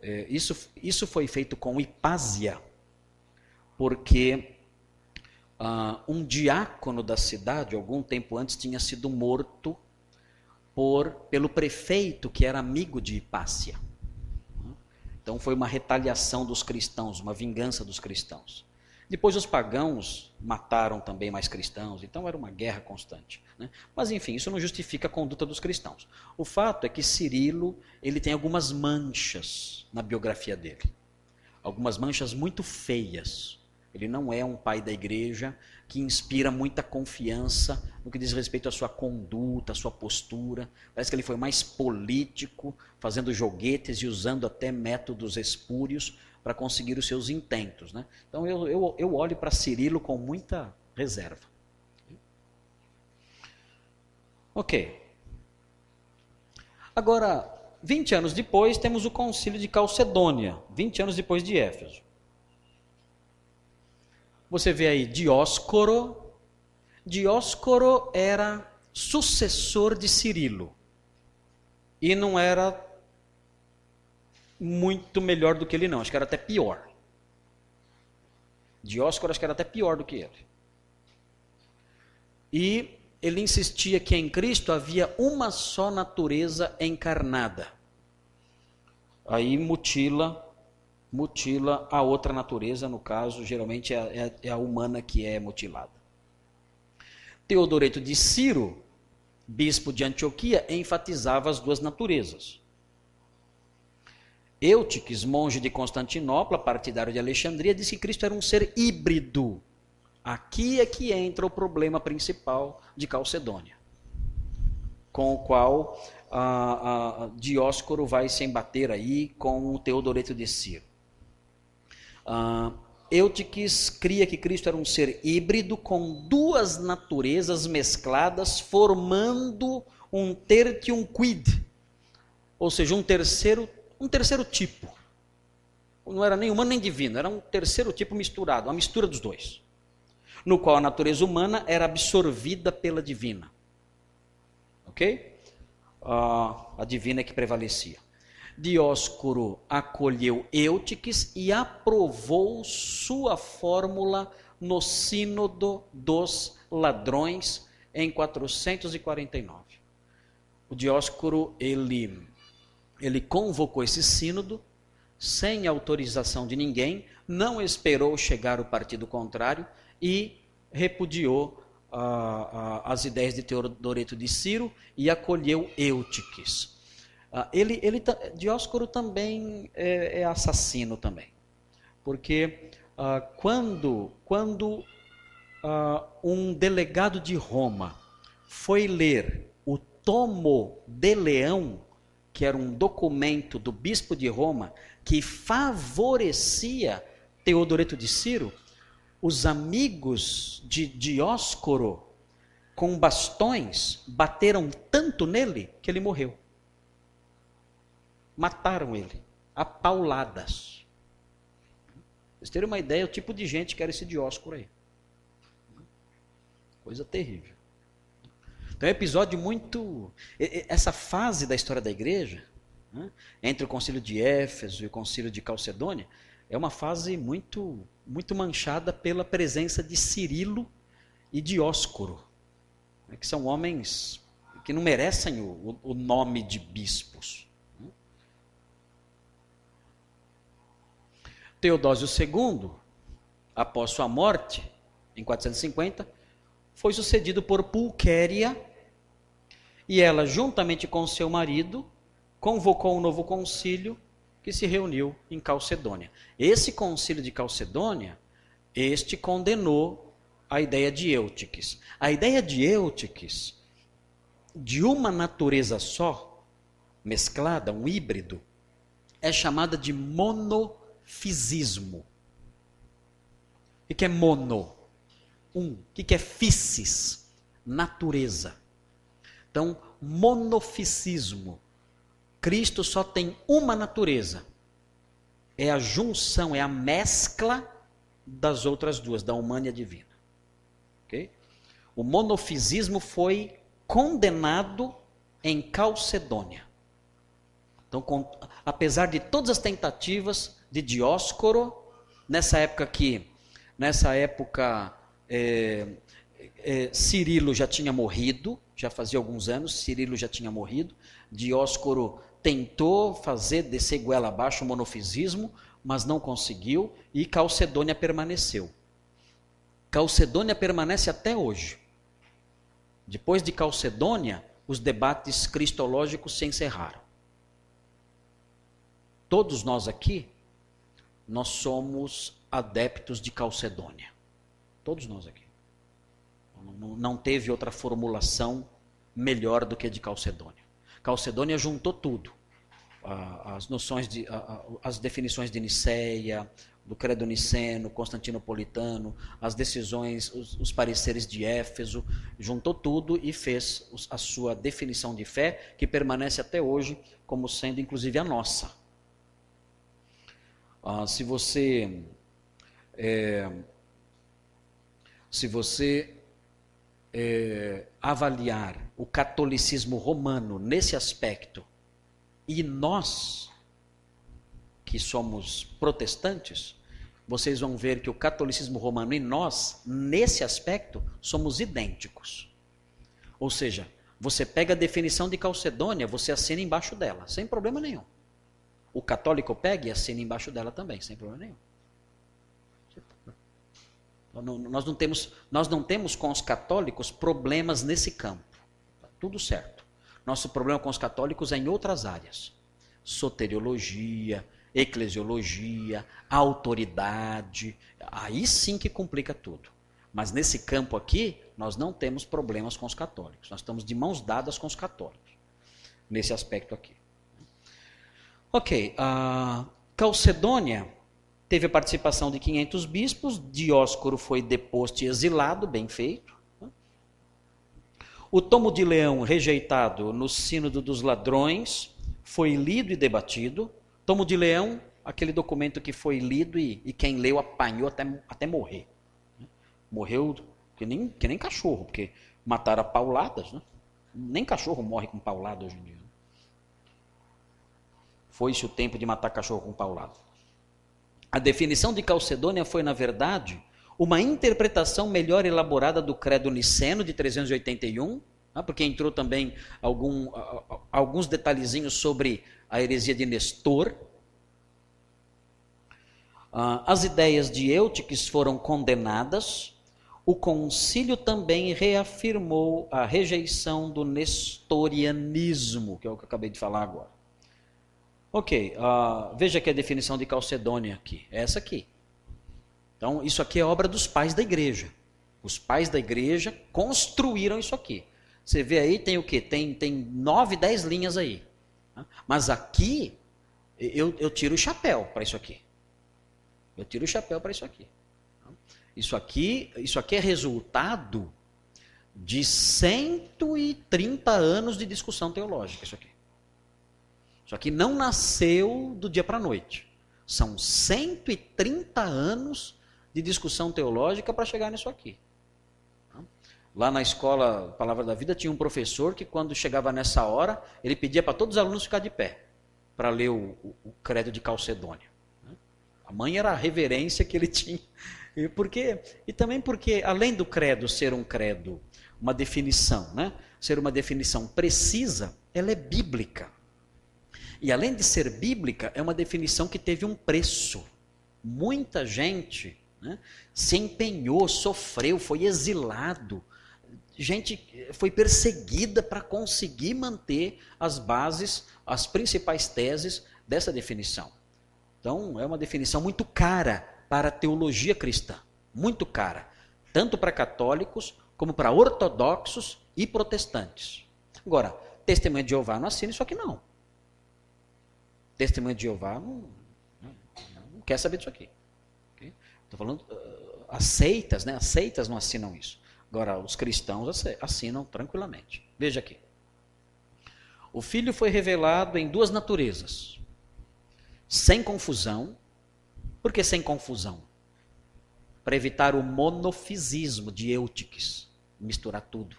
É, isso, isso foi feito com Hipásia, porque uh, um diácono da cidade, algum tempo antes, tinha sido morto por, pelo prefeito que era amigo de Hipásia. Então foi uma retaliação dos cristãos, uma vingança dos cristãos. Depois os pagãos mataram também mais cristãos, então era uma guerra constante. Né? Mas enfim, isso não justifica a conduta dos cristãos. O fato é que Cirilo ele tem algumas manchas na biografia dele, algumas manchas muito feias. Ele não é um pai da igreja que inspira muita confiança no que diz respeito à sua conduta, à sua postura. Parece que ele foi mais político, fazendo joguetes e usando até métodos espúrios para conseguir os seus intentos. Né? Então eu, eu, eu olho para Cirilo com muita reserva. Ok. Agora, 20 anos depois, temos o concílio de Calcedônia, 20 anos depois de Éfeso. Você vê aí Dióscoro. Dióscoro era sucessor de Cirilo. E não era muito melhor do que ele, não. Acho que era até pior. Dióscoro acho que era até pior do que ele. E ele insistia que em Cristo havia uma só natureza encarnada. Aí mutila mutila a outra natureza, no caso, geralmente é, é, é a humana que é mutilada. Teodoreto de Ciro, bispo de Antioquia, enfatizava as duas naturezas. Eutiques, monge de Constantinopla, partidário de Alexandria, disse que Cristo era um ser híbrido. Aqui é que entra o problema principal de Calcedônia, com o qual Dióscoro vai se embater aí com o Teodoreto de Ciro. Uh, Eutiques cria que Cristo era um ser híbrido com duas naturezas mescladas, formando um tertium quid, ou seja, um terceiro, um terceiro tipo. Não era nem humano nem divino, era um terceiro tipo misturado, uma mistura dos dois, no qual a natureza humana era absorvida pela divina. Ok? A divina é que prevalecia. Dióscoro acolheu Eutiques e aprovou sua fórmula no Sínodo dos Ladrões em 449. O Dióscoro ele ele convocou esse sínodo sem autorização de ninguém, não esperou chegar o partido contrário e repudiou ah, ah, as ideias de Teodoreto de Ciro e acolheu Eutiques. Ah, ele, ele, Dióscoro também é, é assassino também, porque ah, quando, quando ah, um delegado de Roma foi ler o Tomo de Leão, que era um documento do bispo de Roma que favorecia Teodoreto de Ciro, os amigos de Dióscoro com bastões bateram tanto nele que ele morreu mataram ele, a pauladas. Vocês terem uma ideia, o tipo de gente que era esse Dióscoro aí. Coisa terrível. Então é um episódio muito. Essa fase da história da igreja, né, entre o concílio de Éfeso e o concílio de Calcedônia, é uma fase muito, muito manchada pela presença de Cirilo e Dióscoro, né, que são homens que não merecem o, o nome de bispos. Teodósio II, após sua morte, em 450, foi sucedido por Pulquéria, e ela, juntamente com seu marido, convocou um novo concílio que se reuniu em Calcedônia. Esse concílio de Calcedônia, este condenou a ideia de Eutiques. A ideia de Eutiques, de uma natureza só, mesclada, um híbrido, é chamada de mono fisismo. O que é mono? Um. O que é physis? Natureza. Então, monofisismo. Cristo só tem uma natureza. É a junção, é a mescla das outras duas, da humana e divina. Okay? O monofisismo foi condenado em Calcedônia. Então, com, apesar de todas as tentativas, de Dióscoro, nessa época que, nessa época, é, é, Cirilo já tinha morrido, já fazia alguns anos, Cirilo já tinha morrido, Dióscoro tentou fazer descer goela abaixo o monofisismo, mas não conseguiu, e Calcedônia permaneceu. Calcedônia permanece até hoje. Depois de Calcedônia, os debates cristológicos se encerraram. Todos nós aqui nós somos adeptos de Calcedônia. Todos nós aqui. Não teve outra formulação melhor do que a de Calcedônia. Calcedônia juntou tudo. As noções de, as definições de Niceia, do credo niceno, constantinopolitano, as decisões, os, os, pareceres de Éfeso, juntou tudo e fez a sua definição de fé, que permanece até hoje como sendo inclusive a nossa. Ah, se você é, se você é, avaliar o catolicismo romano nesse aspecto e nós que somos protestantes, vocês vão ver que o catolicismo romano e nós, nesse aspecto, somos idênticos. Ou seja, você pega a definição de Calcedônia, você assina embaixo dela, sem problema nenhum. O católico pega e assina embaixo dela também, sem problema nenhum. Nós não temos, nós não temos com os católicos problemas nesse campo. Tá tudo certo. Nosso problema com os católicos é em outras áreas: soteriologia, eclesiologia, autoridade. Aí sim que complica tudo. Mas nesse campo aqui, nós não temos problemas com os católicos. Nós estamos de mãos dadas com os católicos. Nesse aspecto aqui. Ok. Uh, Calcedônia teve a participação de 500 bispos. Dióscoro foi deposto e exilado, bem feito. O tomo de leão rejeitado no sínodo dos ladrões foi lido e debatido. Tomo de leão, aquele documento que foi lido e, e quem leu apanhou até, até morrer. Morreu que nem, que nem cachorro, porque mataram a pauladas. Né? Nem cachorro morre com paulada hoje em dia. Foi-se o tempo de matar cachorro com paulada. A definição de Calcedônia foi, na verdade, uma interpretação melhor elaborada do credo niceno de 381, né? porque entrou também algum, alguns detalhezinhos sobre a heresia de Nestor. Ah, as ideias de Eutiques foram condenadas, o concílio também reafirmou a rejeição do nestorianismo, que é o que eu acabei de falar agora. Ok, uh, veja que a definição de Calcedônia aqui, é essa aqui. Então, isso aqui é obra dos pais da igreja. Os pais da igreja construíram isso aqui. Você vê aí, tem o quê? Tem, tem nove, dez linhas aí. Mas aqui, eu, eu tiro o chapéu para isso aqui. Eu tiro o chapéu para isso aqui. Isso aqui, isso aqui é resultado de 130 anos de discussão teológica, isso aqui. Isso aqui não nasceu do dia para a noite. São 130 anos de discussão teológica para chegar nisso aqui. Lá na escola Palavra da Vida tinha um professor que quando chegava nessa hora, ele pedia para todos os alunos ficar de pé para ler o, o, o credo de Calcedônia. A mãe era a reverência que ele <laughs> tinha e, porque, e também porque, além do credo ser um credo, uma definição, né? ser uma definição precisa, ela é bíblica. E além de ser bíblica, é uma definição que teve um preço. Muita gente né, se empenhou, sofreu, foi exilado. Gente foi perseguida para conseguir manter as bases, as principais teses dessa definição. Então, é uma definição muito cara para a teologia cristã, muito cara, tanto para católicos como para ortodoxos e protestantes. Agora, testemunha de Jeová não assina isso aqui não. Testemunha de Jeová não, não, não quer saber disso aqui. Estou okay? falando, uh, aceitas, né? Aceitas não assinam isso. Agora, os cristãos assinam tranquilamente. Veja aqui. O Filho foi revelado em duas naturezas, sem confusão por que sem confusão? Para evitar o monofisismo de Eutiques, misturar tudo.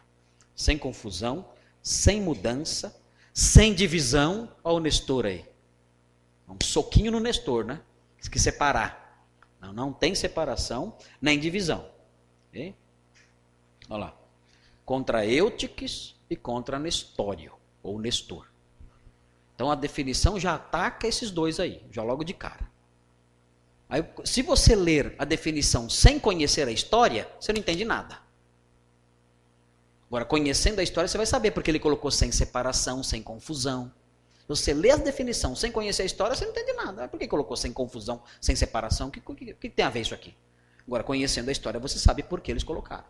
Sem confusão, sem mudança, sem divisão. Olha o Nestor aí. Um soquinho no Nestor, né? Que separar. Não, não tem separação nem divisão. Okay? Olha lá. Contra Eutiques e contra Nestório, ou Nestor. Então a definição já ataca esses dois aí, já logo de cara. Aí, se você ler a definição sem conhecer a história, você não entende nada. Agora, conhecendo a história, você vai saber porque ele colocou sem separação, sem confusão. Você lê a definição sem conhecer a história, você não entende nada. Por que colocou sem confusão, sem separação? O que, que, que, tem a ver isso aqui? Agora, conhecendo a história, você sabe por que eles colocaram.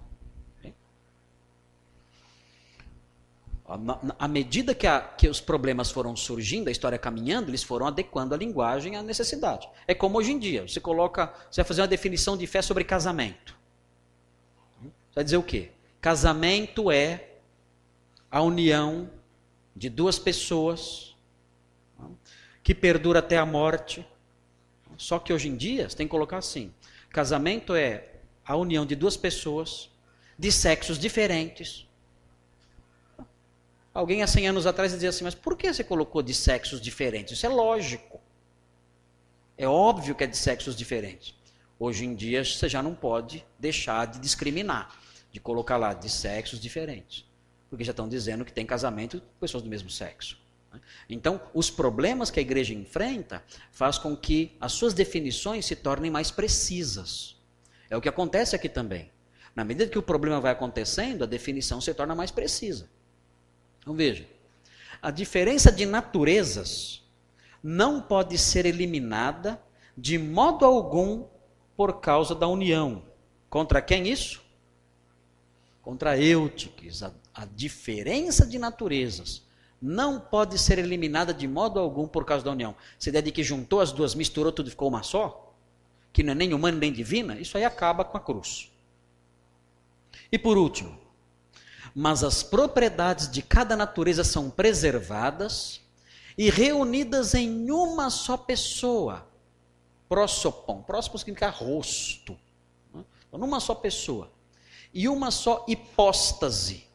À medida que, a, que, os problemas foram surgindo, a história caminhando, eles foram adequando a linguagem à necessidade. É como hoje em dia, você coloca, você vai fazer uma definição de fé sobre casamento. Você vai dizer o quê? Casamento é a união de duas pessoas que perdura até a morte. Só que hoje em dia, você tem que colocar assim: casamento é a união de duas pessoas de sexos diferentes Alguém há 100 anos atrás dizia assim, mas por que você colocou de sexos diferentes? Isso é lógico. É óbvio que é de sexos diferentes. Hoje em dia você já não pode deixar de discriminar, de colocar lá de sexos diferentes. porque já estão dizendo que tem casamento com pessoas do mesmo sexo. Então, os problemas que a igreja enfrenta faz com que as suas definições se tornem mais precisas. É o que acontece aqui também. Na medida que o problema vai acontecendo, a definição se torna mais precisa. Então veja, a diferença de naturezas não pode ser eliminada de modo algum por causa da união. Contra quem isso? Contra Eutiques. A, a diferença de naturezas não pode ser eliminada de modo algum por causa da união. Essa ideia de que juntou as duas, misturou tudo ficou uma só, que não é nem humana nem divina, isso aí acaba com a cruz. E por último, mas as propriedades de cada natureza são preservadas e reunidas em uma só pessoa. Prosopon. Próximo significa rosto. Né? Então, numa só pessoa. E uma só hipóstase.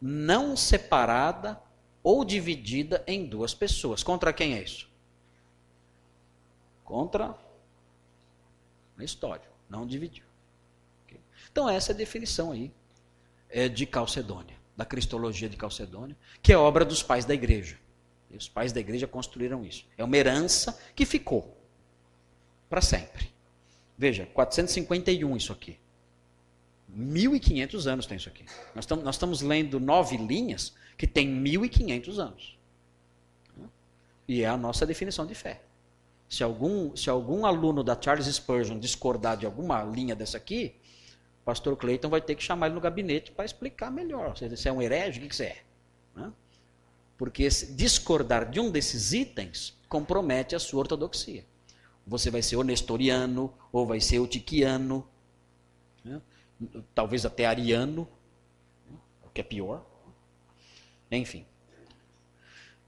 Não separada ou dividida em duas pessoas. Contra quem é isso? Contra a história. Não dividiu. Então, essa é a definição aí é, de Calcedônia, da Cristologia de Calcedônia, que é obra dos pais da igreja. E os pais da igreja construíram isso. É uma herança que ficou para sempre. Veja, 451 isso aqui. 1.500 anos tem isso aqui. Nós estamos, nós estamos lendo nove linhas que tem 1.500 anos. E é a nossa definição de fé. Se algum, se algum aluno da Charles Spurgeon discordar de alguma linha dessa aqui, o pastor Cleiton vai ter que chamar ele no gabinete para explicar melhor. Você é um herege, o que você é? Porque discordar de um desses itens compromete a sua ortodoxia. Você vai ser onestoriano, ou vai ser eutiquiano, né? talvez até ariano, o que é pior. Enfim.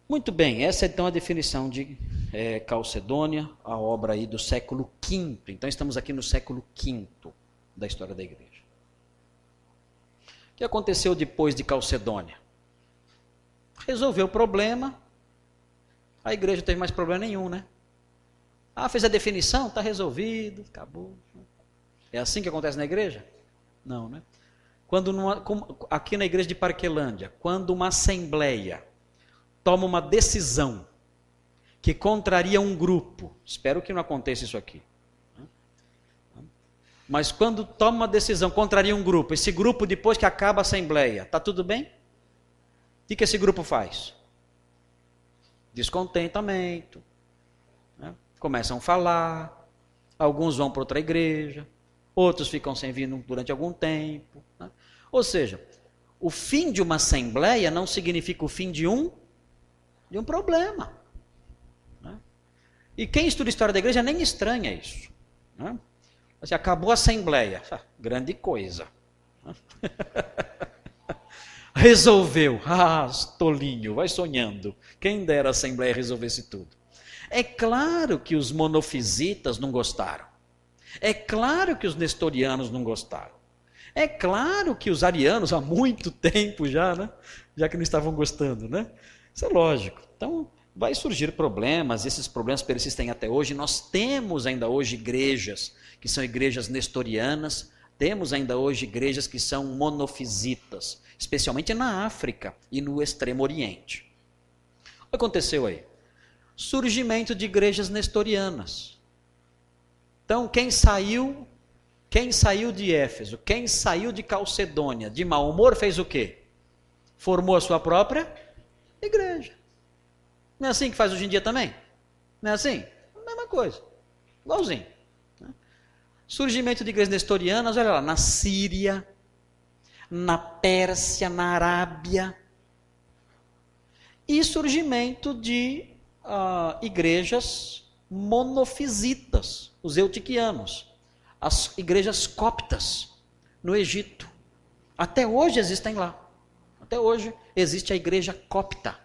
Muito bem, essa é então a definição de é, Calcedônia, a obra aí do século V. Então estamos aqui no século V da história da igreja. O que aconteceu depois de Calcedônia? Resolveu o problema, a igreja não teve mais problema nenhum, né? Ah, fez a definição, está resolvido, acabou. É assim que acontece na igreja? Não, né? Quando numa, aqui na igreja de Parquelândia, quando uma assembleia toma uma decisão que contraria um grupo, espero que não aconteça isso aqui. Mas quando toma uma decisão, contraria um grupo, esse grupo, depois que acaba a assembleia, está tudo bem? O que, que esse grupo faz? Descontentamento. Né? Começam a falar, alguns vão para outra igreja, outros ficam sem vir durante algum tempo. Né? Ou seja, o fim de uma assembleia não significa o fim de um, de um problema. Né? E quem estuda história da igreja nem estranha isso. Né? Assim, acabou a assembleia. Ah, grande coisa. <laughs> Resolveu. Ah, tolinho, vai sonhando. Quem dera a assembleia resolvesse tudo. É claro que os monofisitas não gostaram. É claro que os nestorianos não gostaram. É claro que os arianos, há muito <laughs> tempo já, né? Já que não estavam gostando, né? Isso é lógico. Então, vai surgir problemas, esses problemas persistem até hoje. Nós temos ainda hoje igrejas que são igrejas nestorianas, temos ainda hoje igrejas que são monofisitas, especialmente na África e no Extremo Oriente. O que aconteceu aí? Surgimento de igrejas nestorianas. Então, quem saiu, quem saiu de Éfeso, quem saiu de Calcedônia, de mau humor, fez o quê? Formou a sua própria igreja. Não é assim que faz hoje em dia também? Não é assim? Mesma coisa. Igualzinho. Surgimento de igrejas nestorianas, olha lá, na Síria, na Pérsia, na Arábia. E surgimento de uh, igrejas monofisitas, os eutiquianos, as igrejas coptas no Egito. Até hoje existem lá. Até hoje existe a igreja copta.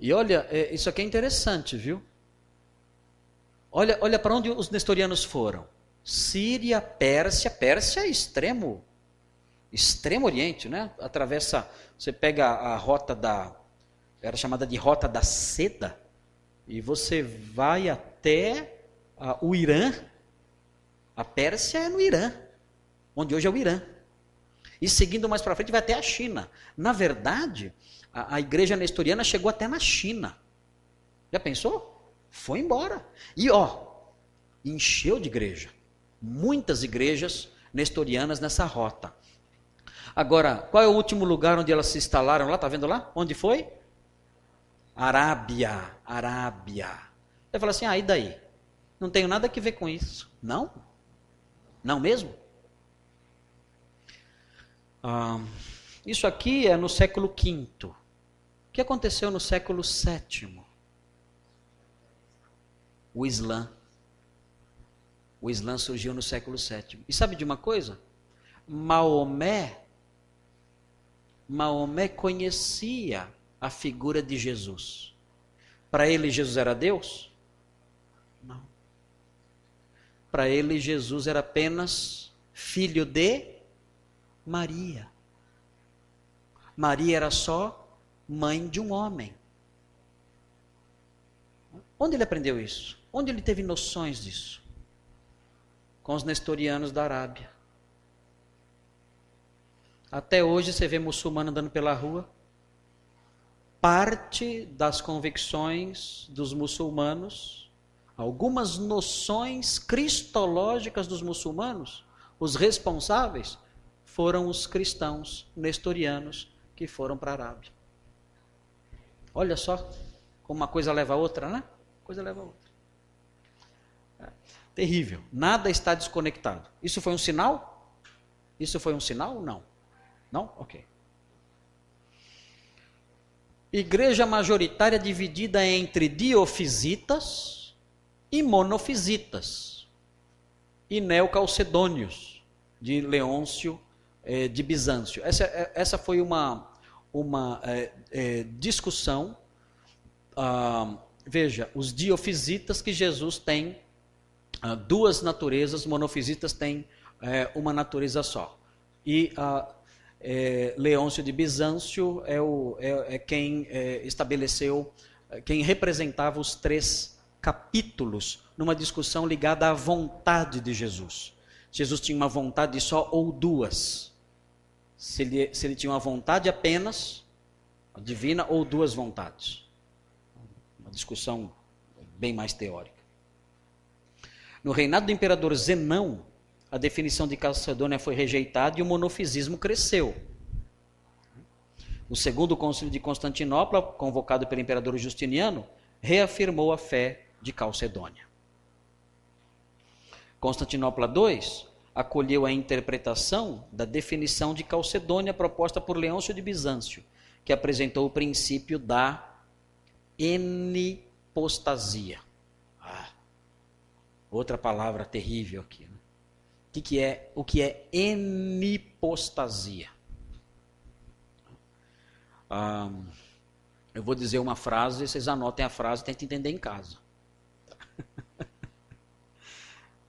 E olha, é, isso aqui é interessante, viu? Olha, olha para onde os nestorianos foram. Síria, Pérsia, Pérsia é extremo, extremo Oriente, né? Atravessa, você pega a rota da, era chamada de rota da seda, e você vai até uh, o Irã. A Pérsia é no Irã, onde hoje é o Irã. E seguindo mais para frente vai até a China. Na verdade, a, a igreja nestoriana chegou até na China. Já pensou? Foi embora. E ó, encheu de igreja. Muitas igrejas nestorianas nessa rota. Agora, qual é o último lugar onde elas se instalaram lá? Tá vendo lá? Onde foi? Arábia, Arábia. Você fala assim, ah, daí? Não tenho nada a ver com isso. Não? Não mesmo? Ah, isso aqui é no século V. O que aconteceu no século VII? O Islã. O Islã surgiu no século VII. E sabe de uma coisa? Maomé, Maomé conhecia a figura de Jesus. Para ele, Jesus era Deus? Não. Para ele, Jesus era apenas filho de Maria. Maria era só mãe de um homem. Onde ele aprendeu isso? Onde ele teve noções disso? Com os nestorianos da Arábia. Até hoje você vê muçulmano andando pela rua. Parte das convicções dos muçulmanos, algumas noções cristológicas dos muçulmanos, os responsáveis foram os cristãos nestorianos que foram para a Arábia. Olha só como uma coisa leva a outra, né? Coisa leva a outra. É. Terrível. Nada está desconectado. Isso foi um sinal? Isso foi um sinal? Não. Não? Ok. Igreja majoritária dividida entre diofisitas e monofisitas e neocalcedônios de Leôncio é, de Bizâncio. Essa, é, essa foi uma, uma é, é, discussão. Ah, veja, os diofisitas que Jesus tem ah, duas naturezas, monofisitas têm é, uma natureza só. E ah, é, Leôncio de Bizâncio é, o, é, é quem estabeleceu, quem representava os três capítulos numa discussão ligada à vontade de Jesus. Jesus tinha uma vontade só ou duas. Se ele, se ele tinha uma vontade apenas, divina, ou duas vontades. Uma discussão bem mais teórica. No reinado do imperador Zenão, a definição de Calcedônia foi rejeitada e o monofisismo cresceu. O segundo concílio de Constantinopla, convocado pelo imperador Justiniano, reafirmou a fé de Calcedônia. Constantinopla II acolheu a interpretação da definição de Calcedônia proposta por Leôncio de Bizâncio, que apresentou o princípio da enipostasia. Ah, outra palavra terrível aqui. Né? O que, que é o que é enipostasia? Ah, eu vou dizer uma frase, vocês anotem a frase, tentem entender em casa.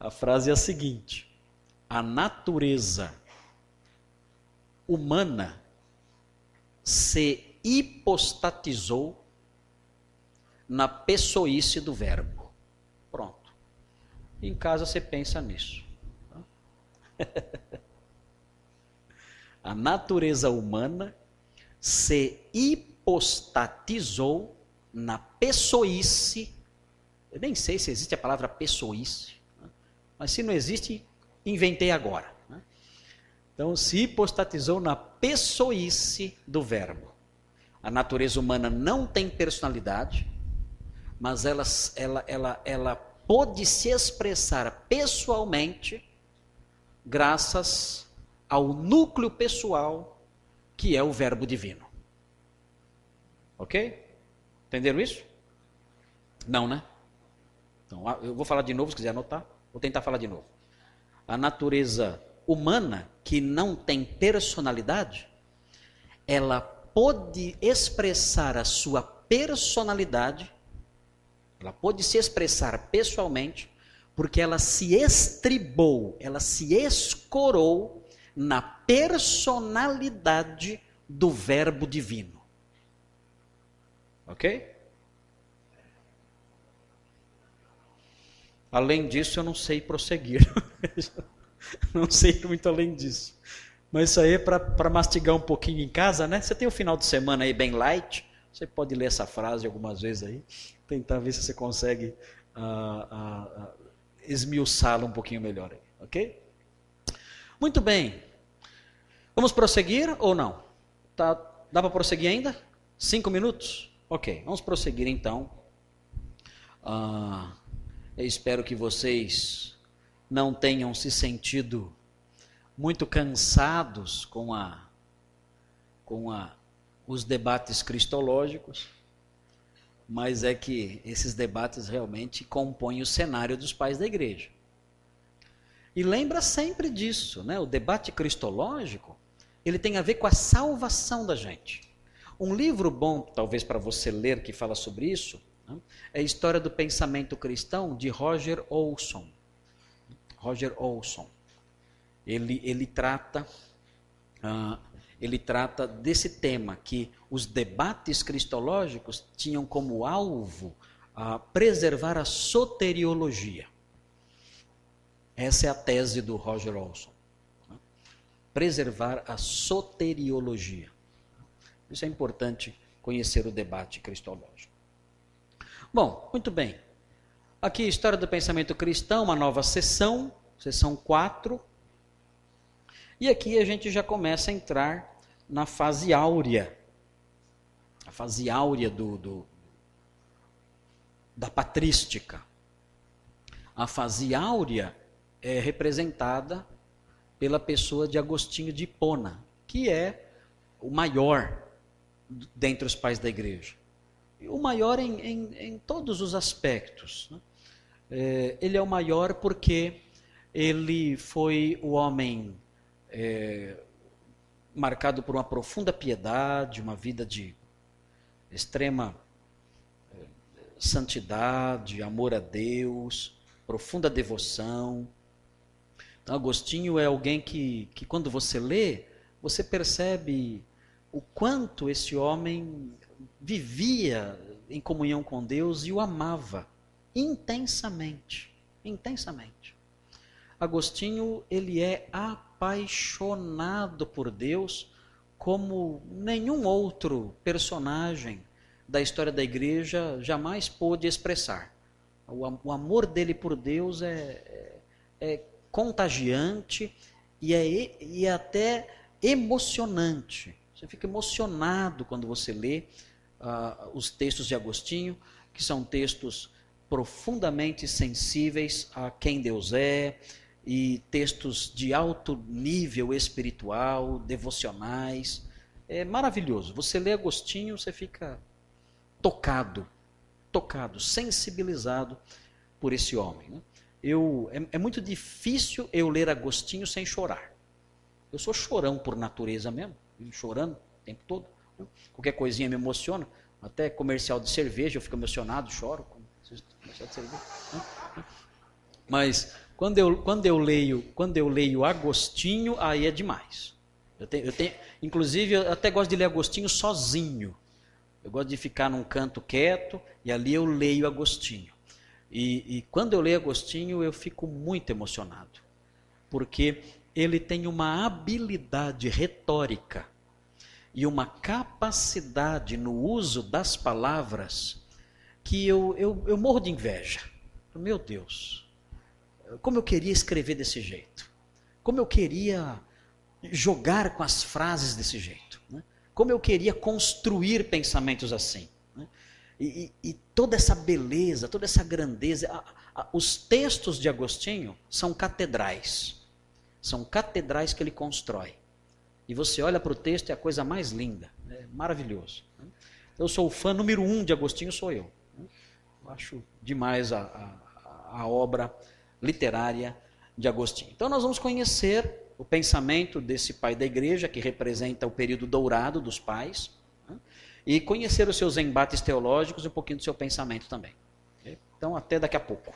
A frase é a seguinte: a natureza humana se hipostatizou na pessoice do verbo. Pronto. Em casa você pensa nisso. <laughs> A natureza humana se hipostatizou na pessoice. Eu nem sei se existe a palavra pessoice? Mas se não existe, inventei agora. Né? Então, se hipostatizou na pessoice do verbo. A natureza humana não tem personalidade, mas ela, ela, ela, ela pode se expressar pessoalmente graças ao núcleo pessoal que é o Verbo divino. Ok? Entenderam isso? Não, né? Então, eu vou falar de novo, se quiser anotar. Vou tentar falar de novo. A natureza humana, que não tem personalidade, ela pode expressar a sua personalidade, ela pode se expressar pessoalmente porque ela se estribou, ela se escorou na personalidade do Verbo divino. Ok? Além disso, eu não sei prosseguir. <laughs> não sei muito além disso. Mas isso aí é para mastigar um pouquinho em casa, né? Você tem o final de semana aí bem light, você pode ler essa frase algumas vezes aí, tentar ver se você consegue uh, uh, esmiuçá-la um pouquinho melhor aí, ok? Muito bem. Vamos prosseguir ou não? Tá, dá para prosseguir ainda? Cinco minutos? Ok, vamos prosseguir então. Uh, eu espero que vocês não tenham se sentido muito cansados com a com a os debates cristológicos, mas é que esses debates realmente compõem o cenário dos pais da igreja. E lembra sempre disso, né? O debate cristológico, ele tem a ver com a salvação da gente. Um livro bom, talvez para você ler, que fala sobre isso? É a História do Pensamento Cristão, de Roger Olson. Roger Olson. Ele, ele trata uh, ele trata desse tema, que os debates cristológicos tinham como alvo uh, preservar a soteriologia. Essa é a tese do Roger Olson. Preservar a soteriologia. Isso é importante conhecer o debate cristológico. Bom, muito bem. Aqui, História do Pensamento Cristão, uma nova sessão, sessão 4. E aqui a gente já começa a entrar na fase áurea. A fase áurea do, do, da patrística. A fase áurea é representada pela pessoa de Agostinho de Hipona, que é o maior dentre os pais da igreja. O maior em, em, em todos os aspectos. Né? É, ele é o maior porque ele foi o homem é, marcado por uma profunda piedade, uma vida de extrema eh, santidade, amor a Deus, profunda devoção. Então, Agostinho é alguém que, que, quando você lê, você percebe o quanto esse homem vivia em comunhão com Deus e o amava intensamente, intensamente. Agostinho, ele é apaixonado por Deus como nenhum outro personagem da história da igreja jamais pôde expressar. O, amor dele por Deus é, é, é contagiante e é, e é até emocionante. Você fica emocionado quando você lê uh, os textos de Agostinho, que são textos profundamente sensíveis a quem Deus é, e textos de alto nível espiritual, devocionais. É maravilhoso. Você lê Agostinho, você fica tocado, tocado, sensibilizado por esse homem. Né? Eu, é, é muito difícil eu ler Agostinho sem chorar. Eu sou chorão por natureza mesmo, chorando o tempo todo. Qualquer coisinha me emociona. Até comercial de cerveja eu fico emocionado, choro. Comercial de cerveja. Né? Mas quando eu, quando eu leio, quando eu leio Agostinho, aí é demais. Eu tenho, eu tenho, inclusive, eu até gosto de ler Agostinho sozinho. Eu gosto de ficar num canto quieto e ali eu leio Agostinho. E, e quando eu leio Agostinho, eu fico muito emocionado, porque ele tem uma habilidade retórica e uma capacidade no uso das palavras que eu, eu, eu morro de inveja. Meu Deus, como eu queria escrever desse jeito. Como eu queria jogar com as frases desse jeito. Né? Como eu queria construir pensamentos assim. Né? E, e, e, toda essa beleza, toda essa grandeza. A, a, os textos de Agostinho são catedrais. São catedrais que ele constrói. E você olha para o texto e é a coisa mais linda. É maravilhoso. Né? Eu sou o fã número um de Agostinho, sou eu. Né? eu acho demais a, a, a obra literária de Agostinho. Então nós vamos conhecer o pensamento desse pai da igreja, que representa o período dourado dos pais, né? e conhecer os seus embates teológicos e um pouquinho do seu pensamento também. Então até daqui a pouco.